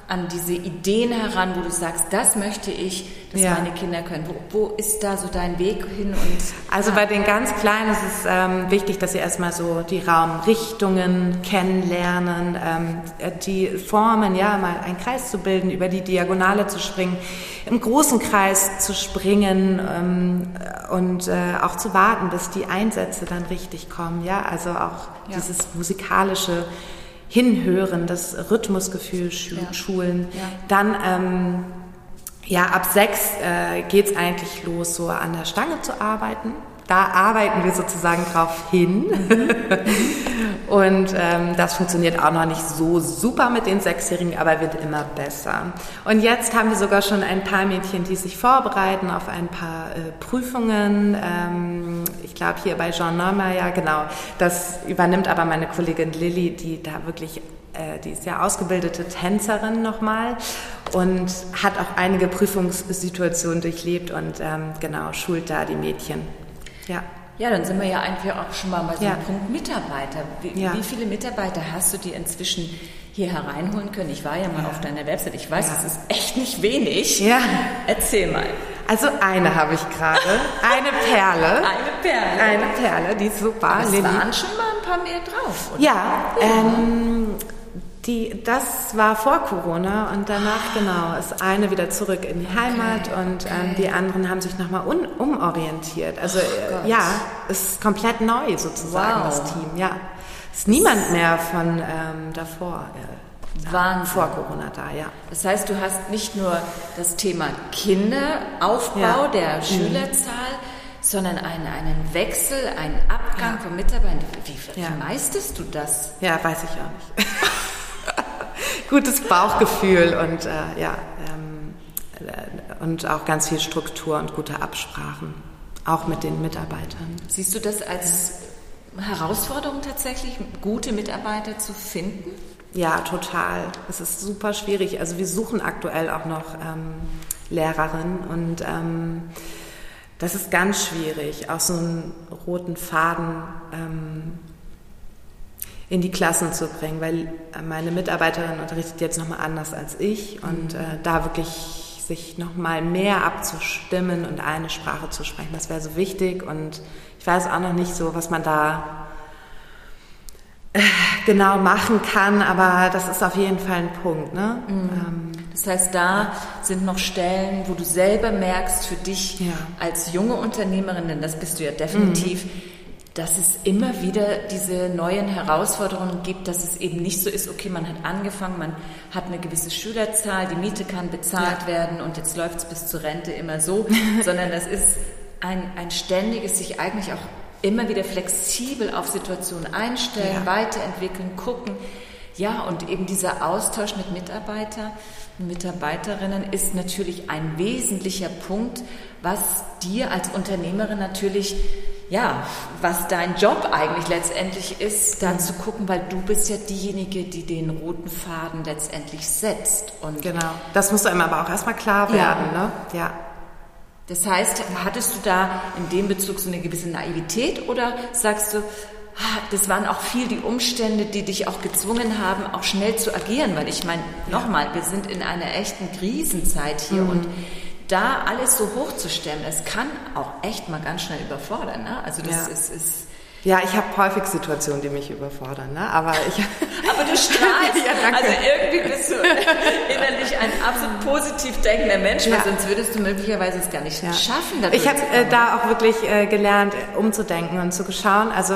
an diese Ideen heran, wo du sagst, das möchte ich, dass ja. meine Kinder können? Wo, wo, ist da so dein Weg hin? Und, also bei den ganz Kleinen ist es ähm, wichtig, dass sie erstmal so die Raumrichtungen kennenlernen, ähm, die Formen, ja, mal einen Kreis zu bilden, über die Diagonale zu springen, im großen Kreis zu springen ähm, und äh, auch zu warten, bis die Einsätze dann richtig kommen, ja, also auch ja. dieses musikalische Hinhören, das Rhythmusgefühl ja. schulen. Ja. Dann ähm, ja, ab sechs äh, geht es eigentlich los, so an der Stange zu arbeiten. Da arbeiten wir sozusagen drauf hin. Mhm. und ähm, das funktioniert auch noch nicht so super mit den Sechsjährigen, aber wird immer besser. Und jetzt haben wir sogar schon ein paar Mädchen, die sich vorbereiten auf ein paar äh, Prüfungen. Ähm, ich glaube hier bei Jean Neumeier, genau. Das übernimmt aber meine Kollegin Lilly, die da wirklich äh, die ist ja ausgebildete Tänzerin nochmal und hat auch einige Prüfungssituationen durchlebt und ähm, genau schult da die Mädchen. Ja. Ja, dann sind wir ja eigentlich auch schon mal bei so einem ja. Punkt Mitarbeiter. Wie, ja. wie, viele Mitarbeiter hast du die inzwischen hier hereinholen können? Ich war ja mal ja. auf deiner Website. Ich weiß, es ist echt nicht wenig. Ja. Erzähl mal. Also eine habe ich gerade. Eine Perle. Eine Perle. Eine Perle, die ist super. Es waren schon mal ein paar mehr drauf, oder? Ja, ähm, die, das war vor Corona und danach genau ist eine wieder zurück in die Heimat okay, und ähm, okay. die anderen haben sich nochmal umorientiert. Also oh ja, ist komplett neu sozusagen wow. das Team. Ja, ist niemand mehr von ähm, davor. Äh, Wahnsinn. Vor Corona da, ja. Das heißt, du hast nicht nur das Thema Kinderaufbau ja. der mhm. Schülerzahl, sondern einen, einen Wechsel, einen Abgang ja. von Mitarbeitern. Wie, wie ja. meistest du das? Ja, weiß ich auch nicht. gutes Bauchgefühl und äh, ja ähm, äh, und auch ganz viel Struktur und gute Absprachen, auch mit den Mitarbeitern. Siehst du das als Herausforderung tatsächlich, gute Mitarbeiter zu finden? Ja, total. Es ist super schwierig. Also wir suchen aktuell auch noch ähm, Lehrerinnen und ähm, das ist ganz schwierig, auch so einen roten Faden ähm, in die Klassen zu bringen, weil meine Mitarbeiterin unterrichtet jetzt nochmal anders als ich und mhm. äh, da wirklich sich nochmal mehr abzustimmen und eine Sprache zu sprechen. Das wäre so wichtig und ich weiß auch noch nicht so, was man da äh, genau machen kann, aber das ist auf jeden Fall ein Punkt. Ne? Mhm. Ähm, das heißt, da sind noch Stellen, wo du selber merkst für dich ja. als junge Unternehmerin, denn das bist du ja definitiv, mhm. Dass es immer wieder diese neuen Herausforderungen gibt, dass es eben nicht so ist, okay, man hat angefangen, man hat eine gewisse Schülerzahl, die Miete kann bezahlt ja. werden und jetzt läuft es bis zur Rente immer so, sondern das ist ein, ein ständiges, sich eigentlich auch immer wieder flexibel auf Situationen einstellen, ja. weiterentwickeln, gucken. Ja, und eben dieser Austausch mit Mitarbeiter, Mitarbeiterinnen ist natürlich ein wesentlicher Punkt, was dir als Unternehmerin natürlich, ja, was dein Job eigentlich letztendlich ist, dann zu gucken, weil du bist ja diejenige, die den roten Faden letztendlich setzt. Und genau, das muss einem aber auch erstmal klar werden, ja. ne? Ja. Das heißt, hattest du da in dem Bezug so eine gewisse Naivität oder sagst du, ah, das waren auch viel die Umstände, die dich auch gezwungen haben, auch schnell zu agieren, weil ich meine, nochmal, wir sind in einer echten Krisenzeit hier mhm. und da alles so hochzustemmen, es kann auch echt mal ganz schnell überfordern. Ne? Also das ja. ist, ist ja, ich habe häufig Situationen, die mich überfordern, ne? aber ich... aber du strahlst, ja, also du innerlich ein absolut positiv denkender Mensch, ja. weil sonst würdest du möglicherweise es gar nicht ja. schaffen. Ich habe äh, da auch wirklich äh, gelernt, umzudenken und zu schauen, also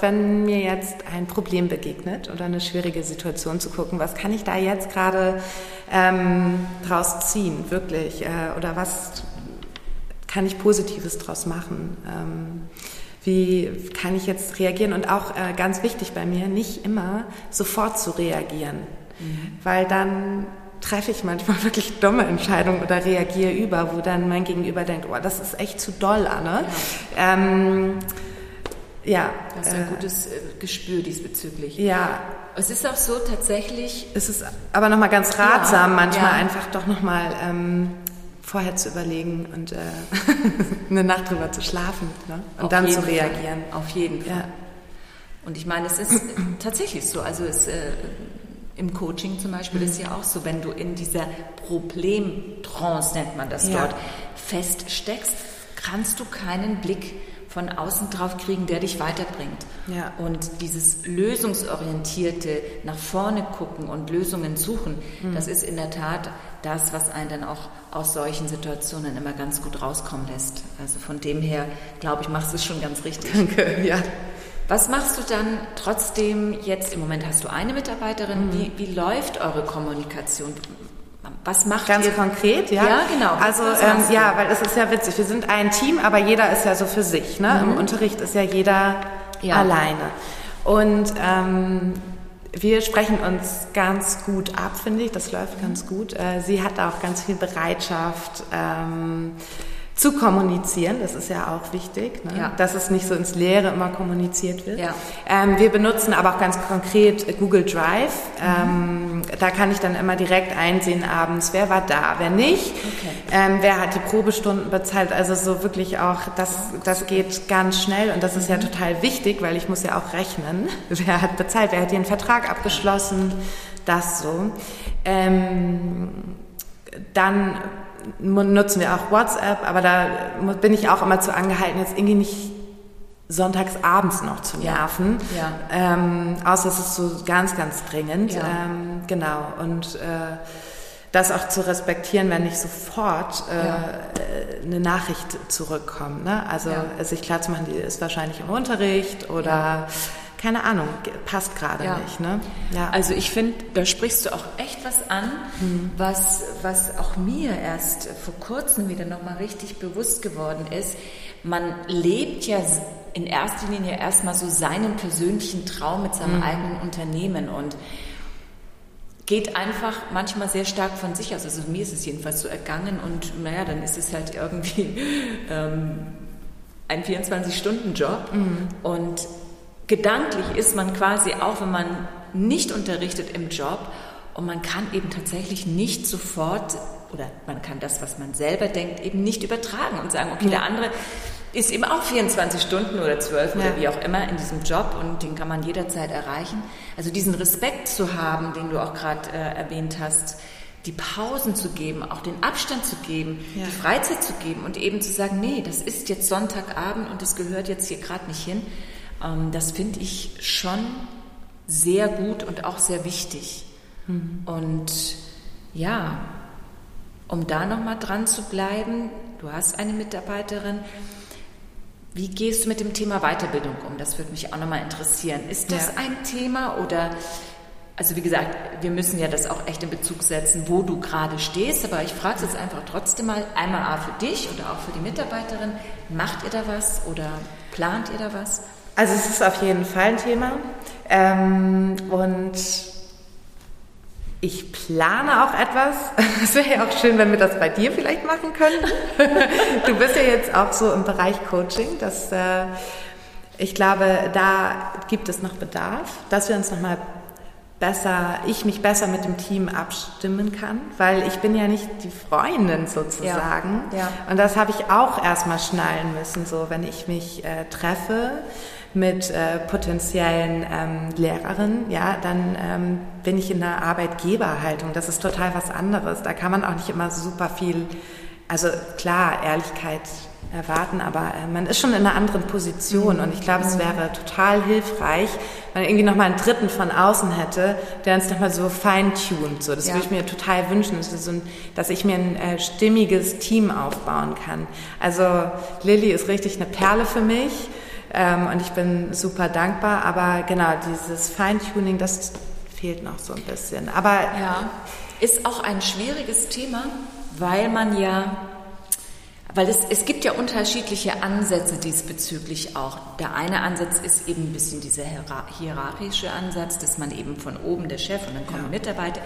wenn mir jetzt ein Problem begegnet oder eine schwierige Situation zu gucken, was kann ich da jetzt gerade ähm, draus ziehen, wirklich, äh, oder was kann ich Positives draus machen. Ähm, wie kann ich jetzt reagieren? Und auch äh, ganz wichtig bei mir, nicht immer sofort zu reagieren, mhm. weil dann treffe ich manchmal wirklich dumme Entscheidungen oder reagiere über, wo dann mein Gegenüber denkt, oh, das ist echt zu doll, Anne. Ja. Ähm, ja. Das ist ein äh, gutes äh, Gespür diesbezüglich. Ja. Es ist auch so tatsächlich. Es ist aber nochmal ganz ratsam, ja, manchmal ja. einfach doch nochmal ähm, vorher zu überlegen und äh, eine Nacht drüber zu schlafen ne? und Auf dann zu reagieren. Fall. Auf jeden Fall. Ja. Und ich meine, es ist tatsächlich so. Also es, äh, im Coaching zum Beispiel mhm. ist ja auch so, wenn du in dieser Problemtrance, nennt man das ja. dort, feststeckst, kannst du keinen Blick von außen drauf kriegen, der dich weiterbringt. Ja. Und dieses lösungsorientierte nach vorne gucken und Lösungen suchen, mhm. das ist in der Tat das, was einen dann auch aus solchen Situationen immer ganz gut rauskommen lässt. Also von dem her, glaube ich, machst du es schon ganz richtig. Danke, ja. Was machst du dann trotzdem jetzt? Im Moment hast du eine Mitarbeiterin. Mhm. Wie, wie läuft eure Kommunikation? Was macht Ganz ihr? konkret, ja? Ja, genau. Also ähm, ja, weil es ist ja witzig. Wir sind ein Team, aber jeder ist ja so für sich. Ne? Mhm. Im Unterricht ist ja jeder ja. alleine. Und ähm, wir sprechen uns ganz gut ab, finde ich. Das läuft ganz gut. Äh, sie hat auch ganz viel Bereitschaft. Ähm, zu kommunizieren, das ist ja auch wichtig, ne? ja. dass es nicht so ins Leere immer kommuniziert wird. Ja. Ähm, wir benutzen aber auch ganz konkret Google Drive. Mhm. Ähm, da kann ich dann immer direkt einsehen abends, wer war da, wer nicht, okay. ähm, wer hat die Probestunden bezahlt. Also so wirklich auch, das, das geht ganz schnell und das ist mhm. ja total wichtig, weil ich muss ja auch rechnen, wer hat bezahlt, wer hat den Vertrag abgeschlossen, das so. Ähm, dann nutzen wir auch WhatsApp, aber da bin ich auch immer zu angehalten, jetzt irgendwie nicht sonntags abends noch zu nerven. Ja. ja. Ähm, außer es ist so ganz, ganz dringend. Ja. Ähm, genau. Und äh, das auch zu respektieren, wenn nicht sofort äh, ja. eine Nachricht zurückkommt. Ne? Also sich klar zu machen, die ist wahrscheinlich im Unterricht oder keine Ahnung, passt gerade ja. nicht. Ne? Ja. Also ich finde, da sprichst du auch echt was an, mhm. was, was auch mir erst vor kurzem wieder nochmal richtig bewusst geworden ist. Man lebt ja in erster Linie erstmal so seinen persönlichen Traum mit seinem mhm. eigenen Unternehmen und geht einfach manchmal sehr stark von sich aus. Also mir ist es jedenfalls so ergangen und naja, dann ist es halt irgendwie ähm, ein 24-Stunden-Job mhm. und gedanklich ist man quasi auch, wenn man nicht unterrichtet im Job und man kann eben tatsächlich nicht sofort oder man kann das, was man selber denkt, eben nicht übertragen und sagen, okay, ja. der andere ist eben auch 24 Stunden oder 12 ja. oder wie auch immer in diesem Job und den kann man jederzeit erreichen. Also diesen Respekt zu haben, den du auch gerade äh, erwähnt hast, die Pausen zu geben, auch den Abstand zu geben, ja. die Freizeit zu geben und eben zu sagen, nee, das ist jetzt Sonntagabend und das gehört jetzt hier gerade nicht hin, ähm, das finde ich schon sehr gut und auch sehr wichtig. Mhm. Und ja, um da nochmal dran zu bleiben, du hast eine Mitarbeiterin, wie gehst du mit dem Thema Weiterbildung um? Das würde mich auch nochmal interessieren. Ist das ja. ein Thema oder, also wie gesagt, wir müssen ja das auch echt in Bezug setzen, wo du gerade stehst, aber ich frage es jetzt einfach trotzdem mal, einmal A für dich oder auch für die Mitarbeiterin, macht ihr da was oder plant ihr da was? Also es ist auf jeden Fall ein Thema ähm, und ich plane auch etwas. Es wäre ja auch schön, wenn wir das bei dir vielleicht machen können. Du bist ja jetzt auch so im Bereich Coaching. Dass, äh, ich glaube, da gibt es noch Bedarf, dass wir uns nochmal besser, ich mich besser mit dem Team abstimmen kann, weil ich bin ja nicht die Freundin sozusagen. Ja, ja. Und das habe ich auch erstmal schnallen müssen, so wenn ich mich äh, treffe mit äh, potenziellen ähm, Lehrerinnen, ja, dann ähm, bin ich in einer Arbeitgeberhaltung. Das ist total was anderes. Da kann man auch nicht immer super viel, also klar, Ehrlichkeit erwarten, aber äh, man ist schon in einer anderen Position und ich glaube, es wäre total hilfreich, wenn man irgendwie nochmal einen Dritten von außen hätte, der uns nochmal so feintuned. So, das ja. würde ich mir total wünschen, so ein, dass ich mir ein äh, stimmiges Team aufbauen kann. Also Lilly ist richtig eine Perle für mich. Ähm, und ich bin super dankbar. Aber genau, dieses Feintuning, das fehlt noch so ein bisschen. Aber ja, ist auch ein schwieriges Thema, weil man ja weil es, es gibt ja unterschiedliche Ansätze diesbezüglich auch. Der eine Ansatz ist eben ein bisschen dieser hierarchische Ansatz, dass man eben von oben der Chef und dann kommen ja. Mitarbeiter.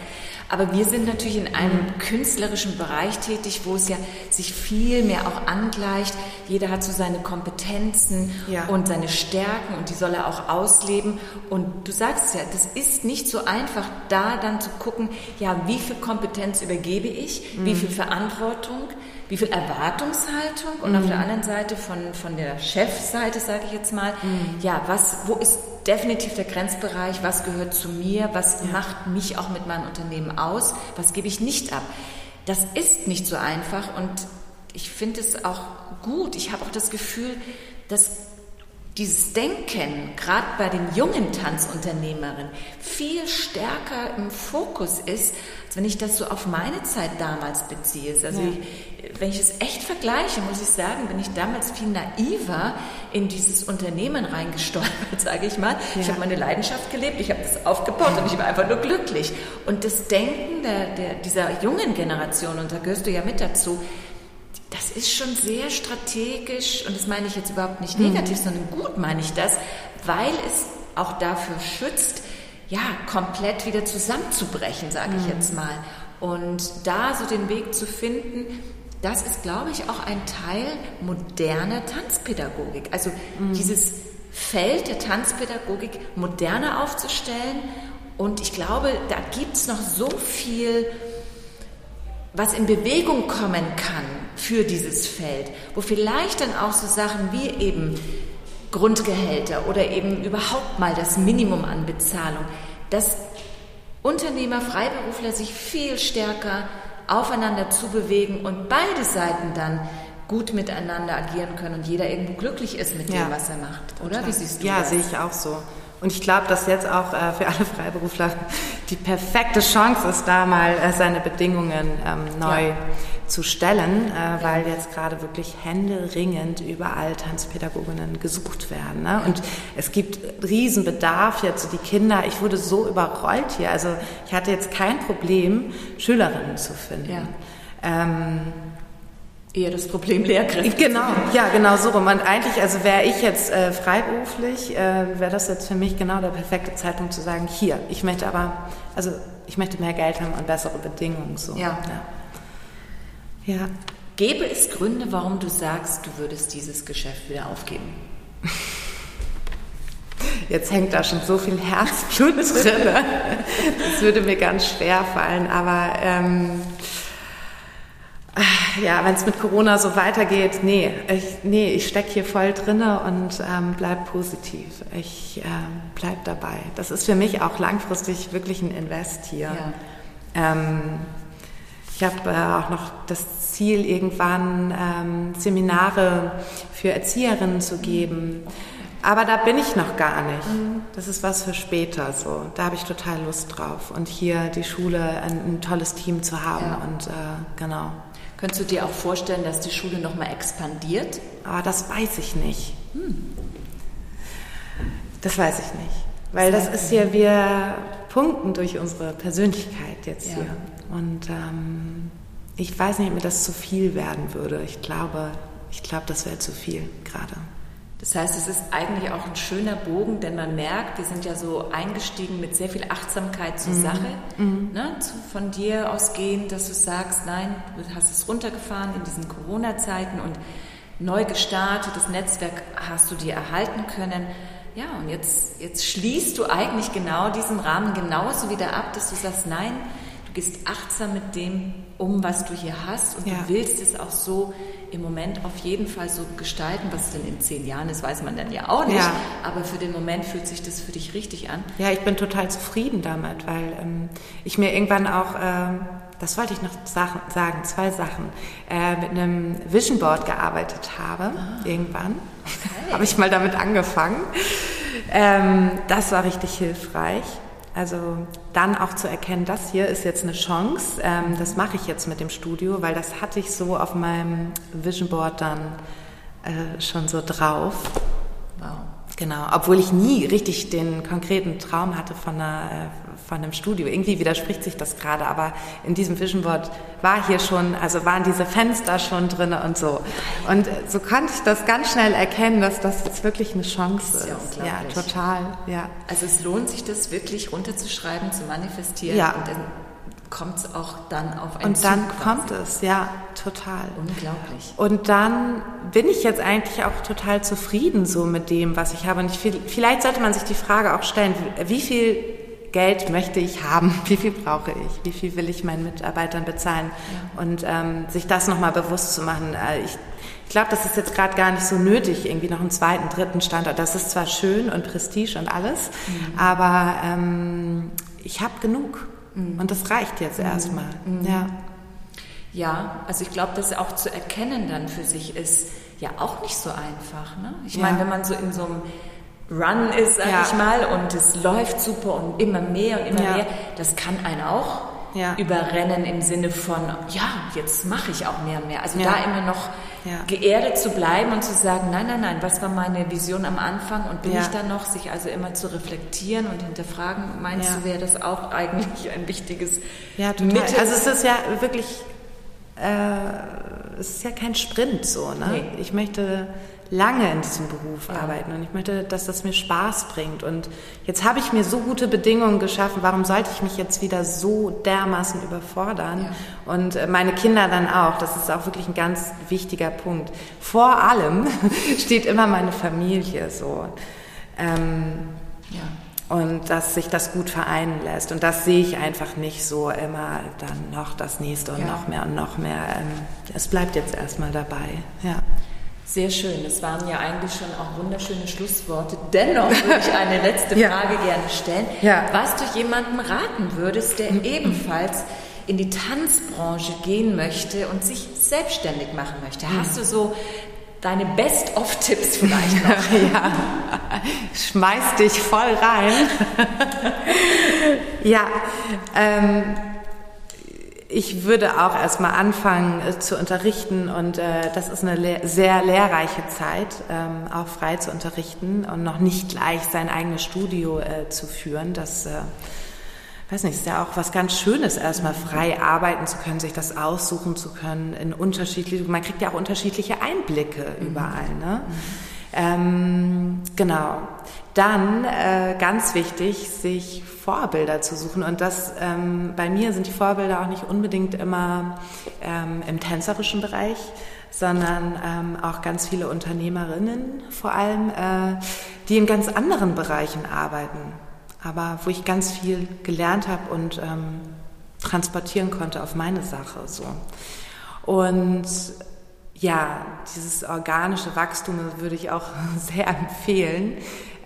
Aber wir sind natürlich in einem mhm. künstlerischen Bereich tätig, wo es ja sich viel mehr auch angleicht. Jeder hat so seine Kompetenzen ja. und seine Stärken und die soll er auch ausleben. Und du sagst ja, das ist nicht so einfach, da dann zu gucken, ja, wie viel Kompetenz übergebe ich, mhm. wie viel Verantwortung wie viel Erwartungshaltung und mhm. auf der anderen Seite von, von der Chefseite, sage ich jetzt mal, mhm. ja, was, wo ist definitiv der Grenzbereich, was gehört zu mir, was ja. macht mich auch mit meinem Unternehmen aus, was gebe ich nicht ab. Das ist nicht so einfach und ich finde es auch gut. Ich habe auch das Gefühl, dass dieses Denken, gerade bei den jungen Tanzunternehmerinnen, viel stärker im Fokus ist, als wenn ich das so auf meine Zeit damals beziehe. Also ja. ich, wenn ich es echt vergleiche, muss ich sagen, bin ich damals viel naiver in dieses Unternehmen reingestolpert, sage ich mal. Ja. Ich habe meine Leidenschaft gelebt, ich habe das aufgebaut und ich war einfach nur glücklich. Und das Denken der, der, dieser jungen Generation, und da gehörst du ja mit dazu, das ist schon sehr strategisch und das meine ich jetzt überhaupt nicht negativ, mhm. sondern gut meine ich das, weil es auch dafür schützt, ja, komplett wieder zusammenzubrechen, sage ich mhm. jetzt mal. Und da so den Weg zu finden, das ist, glaube ich, auch ein Teil moderner Tanzpädagogik. Also mhm. dieses Feld der Tanzpädagogik moderner aufzustellen. Und ich glaube, da gibt es noch so viel was in Bewegung kommen kann für dieses Feld, wo vielleicht dann auch so Sachen wie eben Grundgehälter oder eben überhaupt mal das Minimum an Bezahlung, dass Unternehmer, Freiberufler sich viel stärker aufeinander zubewegen und beide Seiten dann gut miteinander agieren können und jeder irgendwo glücklich ist mit ja. dem, was er macht. Oder? Wie siehst du ja, das? Ja, sehe ich auch so. Und ich glaube, dass jetzt auch äh, für alle Freiberufler die perfekte Chance ist, da mal äh, seine Bedingungen ähm, neu ja. Zu stellen, äh, weil jetzt gerade wirklich händeringend überall Tanzpädagoginnen gesucht werden. Ne? Und es gibt Riesenbedarf jetzt. Die Kinder, ich wurde so überrollt hier. Also ich hatte jetzt kein Problem, Schülerinnen zu finden. Ja. Ähm, Eher das Problem Lehrkräfte. Genau, ja, genau so rum. Und eigentlich, also wäre ich jetzt äh, freiberuflich, äh, wäre das jetzt für mich genau der perfekte Zeitpunkt zu sagen, hier, ich möchte aber, also ich möchte mehr Geld haben und bessere Bedingungen. So. Ja. ja. Ja. Gäbe es Gründe, warum du sagst, du würdest dieses Geschäft wieder aufgeben? Jetzt hängt da schon so viel Herzblut drin. Das würde mir ganz schwer fallen, aber ähm, ja, wenn es mit Corona so weitergeht, nee, ich, nee, ich stecke hier voll drinne und ähm, bleib positiv. Ich ähm, bleib dabei. Das ist für mich auch langfristig wirklich ein Invest hier. Ja. Ähm, Ich habe äh, auch noch das Ziel, irgendwann ähm, Seminare für Erzieherinnen zu geben. Aber da bin ich noch gar nicht. Mhm. Das ist was für später so. Da habe ich total Lust drauf. Und hier die Schule, ein, ein tolles Team zu haben. Ja. Und äh, genau. Könntest du dir auch vorstellen, dass die Schule nochmal expandiert? Aber das weiß ich nicht. Hm. Das weiß ich nicht. Weil das, das ist ja, wir punkten durch unsere Persönlichkeit jetzt ja. hier. Und ähm, ich weiß nicht, ob mir das zu viel werden würde. Ich glaube, ich glaube, das wäre zu viel gerade. Das heißt, es ist eigentlich auch ein schöner Bogen, denn man merkt, wir sind ja so eingestiegen mit sehr viel Achtsamkeit zur mhm. Sache, mhm. Ne, von dir ausgehend, dass du sagst, nein, du hast es runtergefahren in diesen Corona-Zeiten und neu gestartet, das Netzwerk hast du dir erhalten können. Ja, und jetzt, jetzt schließt du eigentlich genau diesen Rahmen genauso wieder ab, dass du sagst, nein, gehst achtsam mit dem um, was du hier hast und ja. du willst es auch so im Moment auf jeden Fall so gestalten, was denn in zehn Jahren ist, weiß man dann ja auch nicht. Ja. Aber für den Moment fühlt sich das für dich richtig an. Ja, ich bin total zufrieden damit, weil ähm, ich mir irgendwann auch, äh, das wollte ich noch sagen, zwei Sachen, äh, mit einem Vision Board gearbeitet habe. Ah. Irgendwann okay. habe ich mal damit angefangen. Ähm, das war richtig hilfreich. Also dann auch zu erkennen, das hier ist jetzt eine Chance, ähm, das mache ich jetzt mit dem Studio, weil das hatte ich so auf meinem Vision Board dann äh, schon so drauf. Wow. Genau, obwohl ich nie richtig den konkreten Traum hatte von, einer, äh, von einem Studio. Irgendwie widerspricht sich das gerade, aber in diesem Vision Board war hier schon, also waren diese Fenster schon drin und so. Und so konnte ich das ganz schnell erkennen, dass das jetzt wirklich eine Chance ist. Ja, ja, total. Ja. Also es lohnt sich, das wirklich runterzuschreiben, zu manifestieren. Ja. Und dann kommt es auch dann auf einen Und dann Zug kommt es, ja, total. Unglaublich. Und dann bin ich jetzt eigentlich auch total zufrieden so mit dem, was ich habe. Und ich, vielleicht sollte man sich die Frage auch stellen, wie viel Geld möchte ich haben, wie viel brauche ich, wie viel will ich meinen Mitarbeitern bezahlen ja. und ähm, sich das nochmal bewusst zu machen. Äh, ich, ich glaube, das ist jetzt gerade gar nicht so nötig, irgendwie noch einen zweiten, dritten Standort. Das ist zwar schön und Prestige und alles, mhm. aber ähm, ich habe genug. Mhm. Und das reicht jetzt erstmal. Mhm. Ja. ja, also ich glaube, dass auch zu erkennen dann für sich ist ja auch nicht so einfach. Ne? Ich ja. meine, wenn man so in so einem Run ist, sag ja. ich mal, und es läuft super und immer mehr und immer ja. mehr, das kann einen auch ja. überrennen im Sinne von, ja, jetzt mache ich auch mehr und mehr. Also da immer noch geerdet zu bleiben und zu sagen, nein, nein, nein, was war meine Vision am Anfang und bin ich da noch, sich also immer zu reflektieren und hinterfragen, meinst du, wäre das auch eigentlich ein wichtiges Ja, total. Mittel? Also es ist ja wirklich, äh, es ist ja kein Sprint so, ne? Nee. Ich möchte lange in diesem Beruf ja. arbeiten und ich möchte, dass das mir Spaß bringt. Und jetzt habe ich mir so gute Bedingungen geschaffen, warum sollte ich mich jetzt wieder so dermaßen überfordern? Ja. Und äh, meine Kinder dann auch, das ist auch wirklich ein ganz wichtiger Punkt. Vor allem steht immer meine Familie so. Ähm, ja. Und dass sich das gut vereinen lässt. Und das sehe ich einfach nicht so immer dann noch das nächste und noch mehr und noch mehr. Ähm, es bleibt jetzt erstmal dabei. Ja. Sehr schön. Das waren ja eigentlich schon auch wunderschöne Schlussworte. Dennoch würde ich eine letzte Frage ja. gerne stellen. Ja. Was du jemandem raten würdest, der ebenfalls in die Tanzbranche gehen möchte und sich selbstständig machen möchte? Mhm. Hast du so deine Best-of-Tipps vielleicht noch? ja, schmeiß dich voll rein. ja, ähm, ich würde auch erstmal anfangen äh, zu unterrichten und äh, das ist eine le sehr lehrreiche Zeit, ähm, auch frei zu unterrichten und noch nicht gleich sein eigenes Studio äh, zu führen. Das, äh, weiß nicht, ist ja auch was ganz Schönes, erstmal frei arbeiten zu können, sich das aussuchen zu können in unterschiedliche, man kriegt ja auch unterschiedliche Einblicke mhm. überall. Ne? Mhm. Ähm, genau. Dann äh, ganz wichtig, sich Vorbilder zu suchen. Und das ähm, bei mir sind die Vorbilder auch nicht unbedingt immer ähm, im tänzerischen Bereich, sondern ähm, auch ganz viele Unternehmerinnen vor allem, äh, die in ganz anderen Bereichen arbeiten, aber wo ich ganz viel gelernt habe und ähm, transportieren konnte auf meine Sache. So. Und ja, dieses organische Wachstum würde ich auch sehr empfehlen.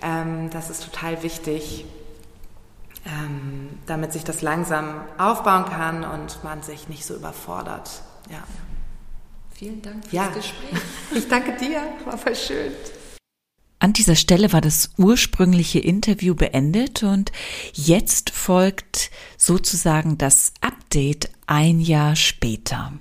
Ähm, das ist total wichtig ähm, damit sich das langsam aufbauen kann und man sich nicht so überfordert. Ja. Vielen Dank fürs ja. Gespräch. Ich danke dir, war voll schön. An dieser Stelle war das ursprüngliche Interview beendet und jetzt folgt sozusagen das Update ein Jahr später.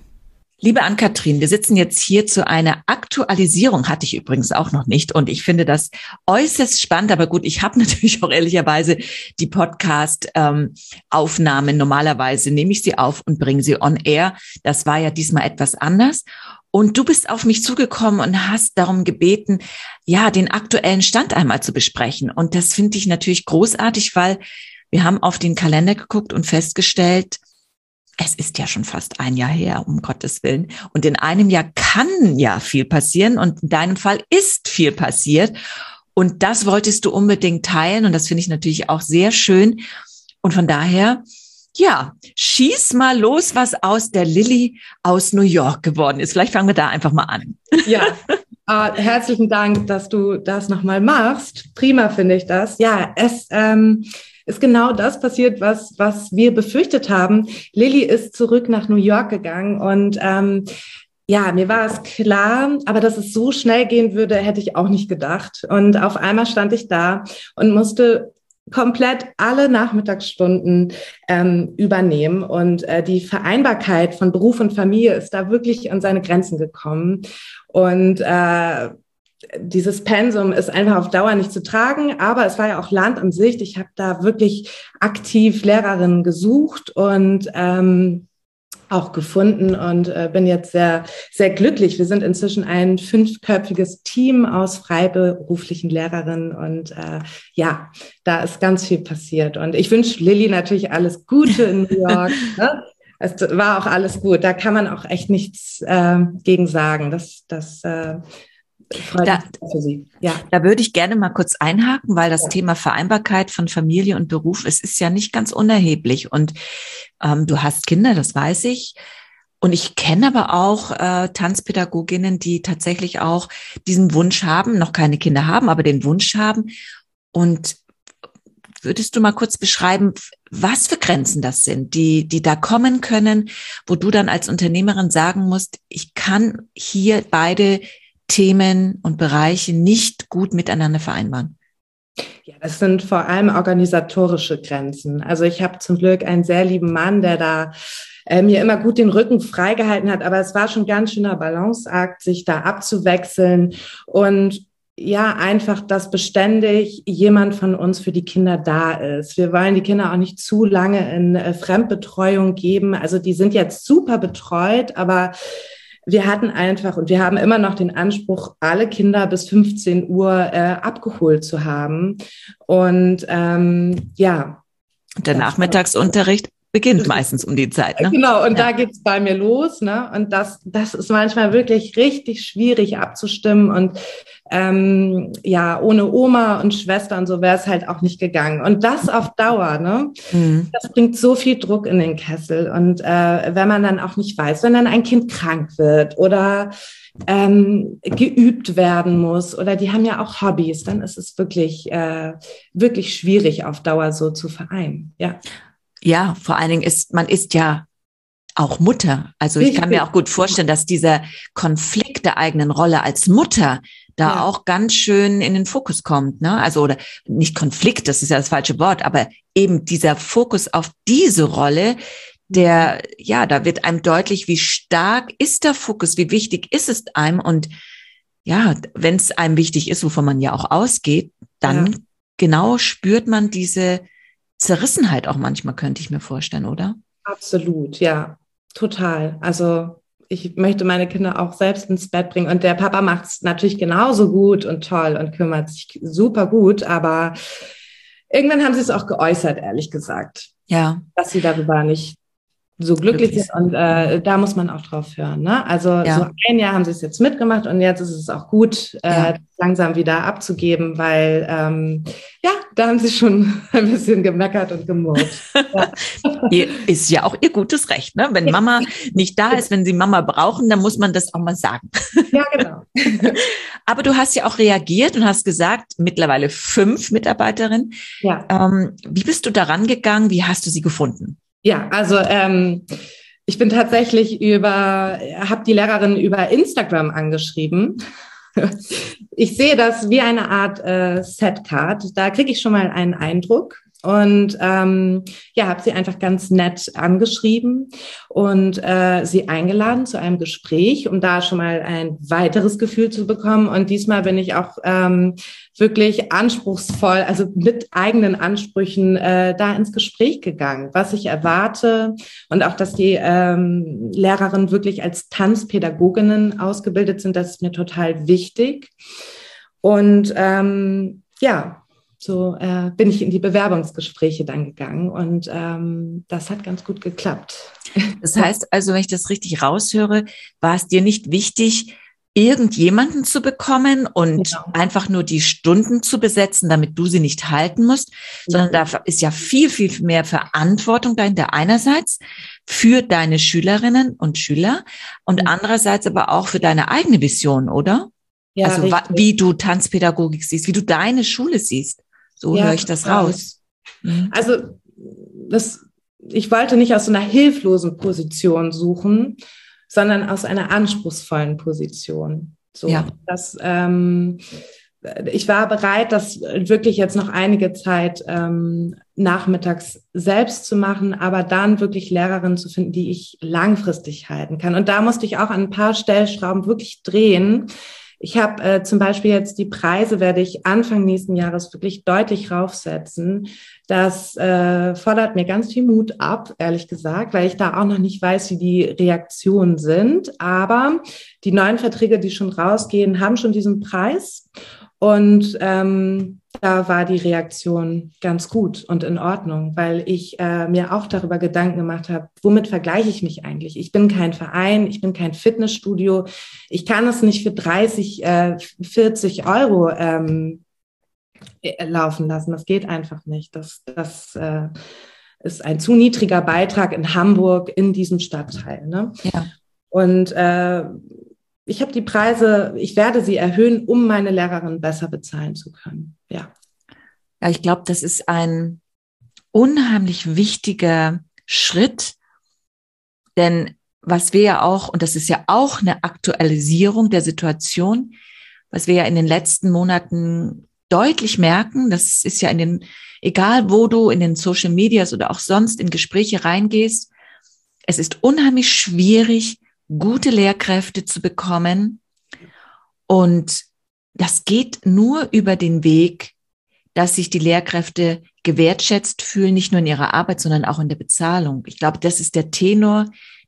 Liebe Ann-Kathrin, wir sitzen jetzt hier zu einer Aktualisierung, hatte ich übrigens auch noch nicht. Und ich finde das äußerst spannend. Aber gut, ich habe natürlich auch ehrlicherweise die Podcast-Aufnahmen. Ähm, Normalerweise nehme ich sie auf und bringe sie on air. Das war ja diesmal etwas anders. Und du bist auf mich zugekommen und hast darum gebeten, ja, den aktuellen Stand einmal zu besprechen. Und das finde ich natürlich großartig, weil wir haben auf den Kalender geguckt und festgestellt, es ist ja schon fast ein Jahr her, um Gottes Willen. Und in einem Jahr kann ja viel passieren und in deinem Fall ist viel passiert. Und das wolltest du unbedingt teilen und das finde ich natürlich auch sehr schön. Und von daher, ja, schieß mal los, was aus der Lilly aus New York geworden ist. Vielleicht fangen wir da einfach mal an. Ja, äh, herzlichen Dank, dass du das nochmal machst. Prima finde ich das. Ja, es, ähm, ist genau das passiert, was, was wir befürchtet haben. Lilly ist zurück nach New York gegangen und ähm, ja, mir war es klar, aber dass es so schnell gehen würde, hätte ich auch nicht gedacht. Und auf einmal stand ich da und musste komplett alle Nachmittagsstunden ähm, übernehmen. Und äh, die Vereinbarkeit von Beruf und Familie ist da wirklich an seine Grenzen gekommen. Und äh, dieses Pensum ist einfach auf Dauer nicht zu tragen, aber es war ja auch Land in Sicht. Ich habe da wirklich aktiv Lehrerinnen gesucht und ähm, auch gefunden und äh, bin jetzt sehr, sehr glücklich. Wir sind inzwischen ein fünfköpfiges Team aus freiberuflichen Lehrerinnen und äh, ja, da ist ganz viel passiert. Und ich wünsche Lilly natürlich alles Gute in New York. ne? Es war auch alles gut. Da kann man auch echt nichts äh, gegen sagen. Das, das äh, da, ja. da würde ich gerne mal kurz einhaken, weil das ja. Thema Vereinbarkeit von Familie und Beruf, es ist ja nicht ganz unerheblich. Und ähm, du hast Kinder, das weiß ich. Und ich kenne aber auch äh, Tanzpädagoginnen, die tatsächlich auch diesen Wunsch haben, noch keine Kinder haben, aber den Wunsch haben. Und würdest du mal kurz beschreiben, was für Grenzen das sind, die, die da kommen können, wo du dann als Unternehmerin sagen musst, ich kann hier beide Themen und Bereiche nicht gut miteinander vereinbaren? Ja, das sind vor allem organisatorische Grenzen. Also ich habe zum Glück einen sehr lieben Mann, der da äh, mir immer gut den Rücken freigehalten hat, aber es war schon ganz schöner Balanceakt, sich da abzuwechseln und ja, einfach, dass beständig jemand von uns für die Kinder da ist. Wir wollen die Kinder auch nicht zu lange in äh, Fremdbetreuung geben. Also die sind jetzt super betreut, aber wir hatten einfach und wir haben immer noch den Anspruch, alle Kinder bis 15 Uhr äh, abgeholt zu haben. Und ähm, ja. Der Nachmittagsunterricht beginnt meistens um die Zeit. Ne? Genau, und ja. da geht's bei mir los. Ne? Und das, das ist manchmal wirklich richtig schwierig abzustimmen. Und ähm, ja, ohne Oma und Schwester und so wäre es halt auch nicht gegangen. Und das auf Dauer, ne? Mhm. Das bringt so viel Druck in den Kessel. Und äh, wenn man dann auch nicht weiß, wenn dann ein Kind krank wird oder ähm, geübt werden muss oder die haben ja auch Hobbys, dann ist es wirklich, äh, wirklich schwierig auf Dauer so zu vereinen. Ja. Ja, vor allen Dingen ist, man ist ja auch Mutter. Also ich kann mir auch gut vorstellen, dass dieser Konflikt der eigenen Rolle als Mutter da ja. auch ganz schön in den Fokus kommt. Ne? Also oder nicht Konflikt, das ist ja das falsche Wort, aber eben dieser Fokus auf diese Rolle, der, ja, da wird einem deutlich, wie stark ist der Fokus, wie wichtig ist es einem und ja, wenn es einem wichtig ist, wovon man ja auch ausgeht, dann ja. genau spürt man diese Zerrissenheit auch manchmal, könnte ich mir vorstellen, oder? Absolut, ja, total. Also ich möchte meine Kinder auch selbst ins Bett bringen. Und der Papa macht es natürlich genauso gut und toll und kümmert sich super gut. Aber irgendwann haben sie es auch geäußert, ehrlich gesagt. Ja. Dass sie darüber nicht so glücklich sind. Und äh, da muss man auch drauf hören. Ne? Also ja. so ein Jahr haben sie es jetzt mitgemacht und jetzt ist es auch gut, äh, ja. langsam wieder abzugeben, weil ähm, ja, da haben sie schon ein bisschen gemeckert und gemurrt. Ja. ist ja auch ihr gutes Recht, ne? Wenn Mama nicht da ist, wenn sie Mama brauchen, dann muss man das auch mal sagen. Ja, genau. Aber du hast ja auch reagiert und hast gesagt, mittlerweile fünf Mitarbeiterinnen. Ja. Ähm, wie bist du daran gegangen? Wie hast du sie gefunden? Ja, also ähm, ich bin tatsächlich über, habe die Lehrerin über Instagram angeschrieben. Ich sehe das wie eine Art äh, Setcard. Da kriege ich schon mal einen Eindruck. Und ähm, ja, habe sie einfach ganz nett angeschrieben und äh, sie eingeladen zu einem Gespräch, um da schon mal ein weiteres Gefühl zu bekommen. Und diesmal bin ich auch ähm, wirklich anspruchsvoll, also mit eigenen Ansprüchen äh, da ins Gespräch gegangen, was ich erwarte und auch, dass die ähm, Lehrerinnen wirklich als Tanzpädagoginnen ausgebildet sind, das ist mir total wichtig. Und ähm, ja, so äh, bin ich in die Bewerbungsgespräche dann gegangen und ähm, das hat ganz gut geklappt. Das heißt also, wenn ich das richtig raushöre, war es dir nicht wichtig, irgendjemanden zu bekommen und genau. einfach nur die Stunden zu besetzen, damit du sie nicht halten musst, sondern da ist ja viel, viel mehr Verantwortung dahinter einerseits für deine Schülerinnen und Schüler und andererseits aber auch für deine eigene Vision, oder? Ja, also richtig. wie du Tanzpädagogik siehst, wie du deine Schule siehst. So ja, höre ich das raus. Mhm. Also das, ich wollte nicht aus so einer hilflosen Position suchen, sondern aus einer anspruchsvollen Position. So, ja. das, ähm, ich war bereit, das wirklich jetzt noch einige Zeit ähm, nachmittags selbst zu machen, aber dann wirklich Lehrerinnen zu finden, die ich langfristig halten kann. Und da musste ich auch an ein paar Stellschrauben wirklich drehen, ich habe äh, zum Beispiel jetzt die Preise, werde ich Anfang nächsten Jahres wirklich deutlich raufsetzen. Das äh, fordert mir ganz viel Mut ab, ehrlich gesagt, weil ich da auch noch nicht weiß, wie die Reaktionen sind. Aber die neuen Verträge, die schon rausgehen, haben schon diesen Preis. Und ähm, da war die Reaktion ganz gut und in Ordnung, weil ich äh, mir auch darüber Gedanken gemacht habe, womit vergleiche ich mich eigentlich? Ich bin kein Verein, ich bin kein Fitnessstudio, ich kann es nicht für 30, äh, 40 Euro ähm, äh, laufen lassen. Das geht einfach nicht. Das, das äh, ist ein zu niedriger Beitrag in Hamburg in diesem Stadtteil. Ne? Ja. Und äh, ich habe die Preise, ich werde sie erhöhen, um meine Lehrerin besser bezahlen zu können. Ja. Ja, ich glaube, das ist ein unheimlich wichtiger Schritt, denn was wir ja auch, und das ist ja auch eine Aktualisierung der Situation, was wir ja in den letzten Monaten deutlich merken, das ist ja in den, egal wo du in den Social Medias oder auch sonst in Gespräche reingehst, es ist unheimlich schwierig, gute Lehrkräfte zu bekommen. Und das geht nur über den Weg, dass sich die Lehrkräfte gewertschätzt fühlen, nicht nur in ihrer Arbeit, sondern auch in der Bezahlung. Ich glaube, das ist der Tenor,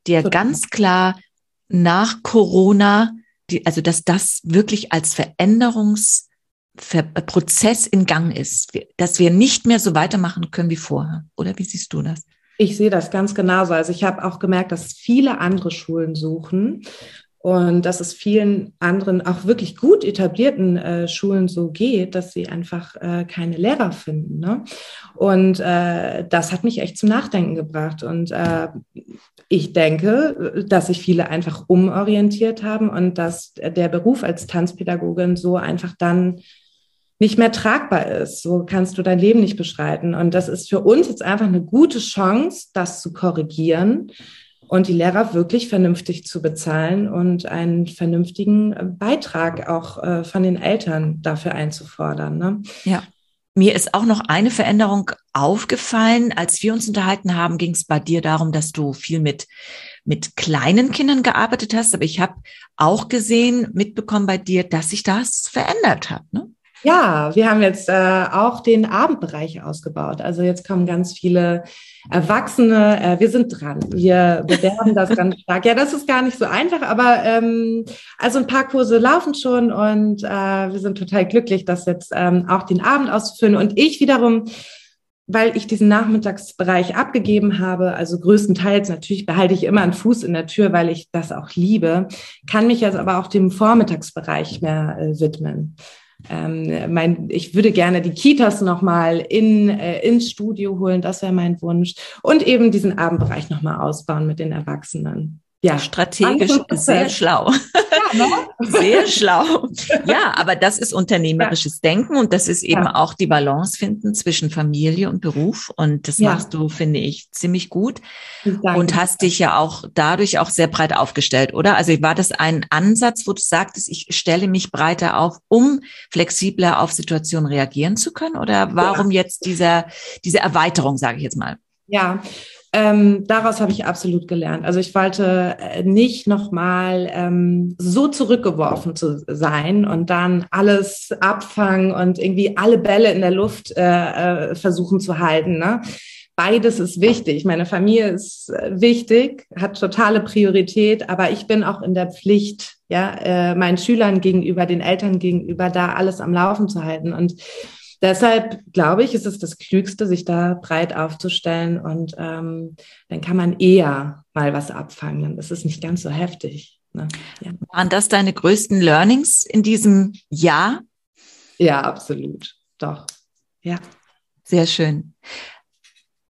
der ganz klar nach Corona, die, also dass das wirklich als Veränderungsprozess in Gang ist, dass wir nicht mehr so weitermachen können wie vorher. Oder wie siehst du das? Ich sehe das ganz genauso. Also ich habe auch gemerkt, dass viele andere Schulen suchen und dass es vielen anderen, auch wirklich gut etablierten äh, Schulen so geht, dass sie einfach äh, keine Lehrer finden. Ne? Und äh, das hat mich echt zum Nachdenken gebracht. Und äh, ich denke, dass sich viele einfach umorientiert haben und dass der Beruf als Tanzpädagogin so einfach dann nicht mehr tragbar ist. So kannst du dein Leben nicht beschreiten. Und das ist für uns jetzt einfach eine gute Chance, das zu korrigieren und die Lehrer wirklich vernünftig zu bezahlen und einen vernünftigen Beitrag auch äh, von den Eltern dafür einzufordern. Ne? Ja. Mir ist auch noch eine Veränderung aufgefallen. Als wir uns unterhalten haben, ging es bei dir darum, dass du viel mit mit kleinen Kindern gearbeitet hast, aber ich habe auch gesehen, mitbekommen bei dir, dass sich das verändert hat. Ne? Ja, wir haben jetzt äh, auch den Abendbereich ausgebaut. Also jetzt kommen ganz viele Erwachsene. Äh, wir sind dran. Wir bewerben das ganz stark. Ja, das ist gar nicht so einfach, aber ähm, also ein paar Kurse laufen schon und äh, wir sind total glücklich, das jetzt ähm, auch den Abend auszuführen. Und ich wiederum weil ich diesen Nachmittagsbereich abgegeben habe, also größtenteils natürlich behalte ich immer einen Fuß in der Tür, weil ich das auch liebe, kann mich jetzt aber auch dem Vormittagsbereich mehr äh, widmen ähm, mein, ich würde gerne die Kitas nochmal in, äh, ins Studio holen, das wäre mein Wunsch. Und eben diesen Abendbereich nochmal ausbauen mit den Erwachsenen. Ja, strategisch sehr schlau. Ne? Sehr schlau. Ja, aber das ist unternehmerisches ja. Denken und das ist eben ja. auch die Balance finden zwischen Familie und Beruf. Und das ja. machst du, finde ich, ziemlich gut. Danke. Und hast dich ja auch dadurch auch sehr breit aufgestellt, oder? Also war das ein Ansatz, wo du sagtest, ich stelle mich breiter auf, um flexibler auf Situationen reagieren zu können? Oder warum jetzt dieser, diese Erweiterung, sage ich jetzt mal? Ja, ähm, daraus habe ich absolut gelernt. Also ich wollte äh, nicht nochmal ähm, so zurückgeworfen zu sein und dann alles abfangen und irgendwie alle Bälle in der Luft äh, äh, versuchen zu halten. Ne? Beides ist wichtig. Meine Familie ist äh, wichtig, hat totale Priorität, aber ich bin auch in der Pflicht, ja, äh, meinen Schülern gegenüber, den Eltern gegenüber, da alles am Laufen zu halten. Und deshalb glaube ich, ist es das Klügste, sich da breit aufzustellen und ähm, dann kann man eher mal was abfangen. Dann ist es nicht ganz so heftig. Ne? Ja. Waren das deine größten Learnings in diesem Jahr? Ja, absolut. Doch. Ja. Sehr schön.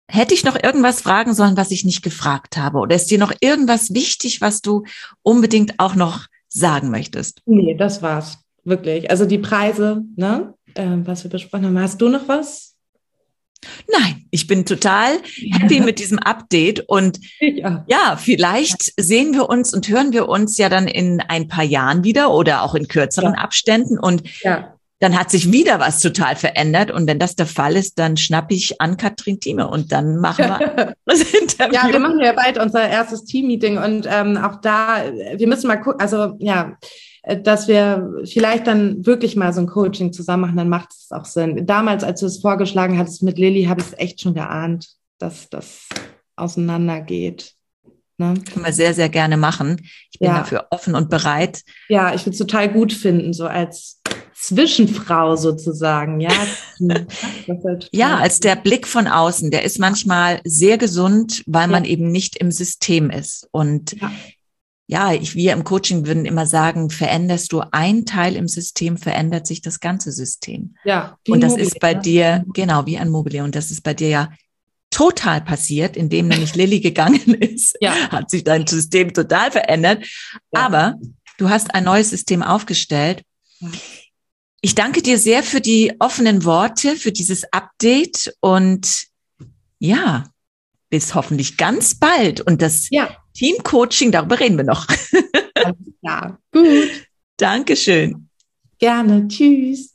Hätte ich noch irgendwas fragen sollen, was ich nicht gefragt habe? Oder ist dir noch irgendwas wichtig, was du unbedingt auch noch sagen möchtest? Nee, das war's. Wirklich. Also die Preise, ne? Äh, was wir besprochen haben. Hast du noch was? Nein, ich bin total happy ja. mit diesem Update und ja. ja, vielleicht sehen wir uns und hören wir uns ja dann in ein paar Jahren wieder oder auch in kürzeren ja. Abständen und dann hat sich wieder was total verändert und wenn das der Fall ist, dann schnappe ich an Katrin Thieme und dann machen wir das Interview. Ja, wir machen ja bald unser erstes Team-Meeting und ähm, auch da, wir müssen mal gucken, also ja, dass wir vielleicht dann wirklich mal so ein Coaching zusammen machen, dann macht es auch Sinn. Damals, als du es vorgeschlagen hattest mit Lilly, habe ich es echt schon geahnt, dass das auseinandergeht. Ne? Können wir sehr, sehr gerne machen. Ich bin ja. dafür offen und bereit. Ja, ich würde es total gut finden, so als Zwischenfrau sozusagen, ja. ja, als der Blick von außen, der ist manchmal sehr gesund, weil ja. man eben nicht im System ist. Und ja ja, ich, wir im Coaching würden immer sagen, veränderst du ein Teil im System, verändert sich das ganze System. Ja. Und das Mobile, ist bei dir, genau, wie ein Mobile. Und das ist bei dir ja total passiert, indem nämlich Lilly gegangen ist, ja. hat sich dein System total verändert. Ja. Aber du hast ein neues System aufgestellt. Ich danke dir sehr für die offenen Worte, für dieses Update und ja, bis hoffentlich ganz bald. Und das ja. Teamcoaching, darüber reden wir noch. Ja, gut. Dankeschön. Gerne. Tschüss.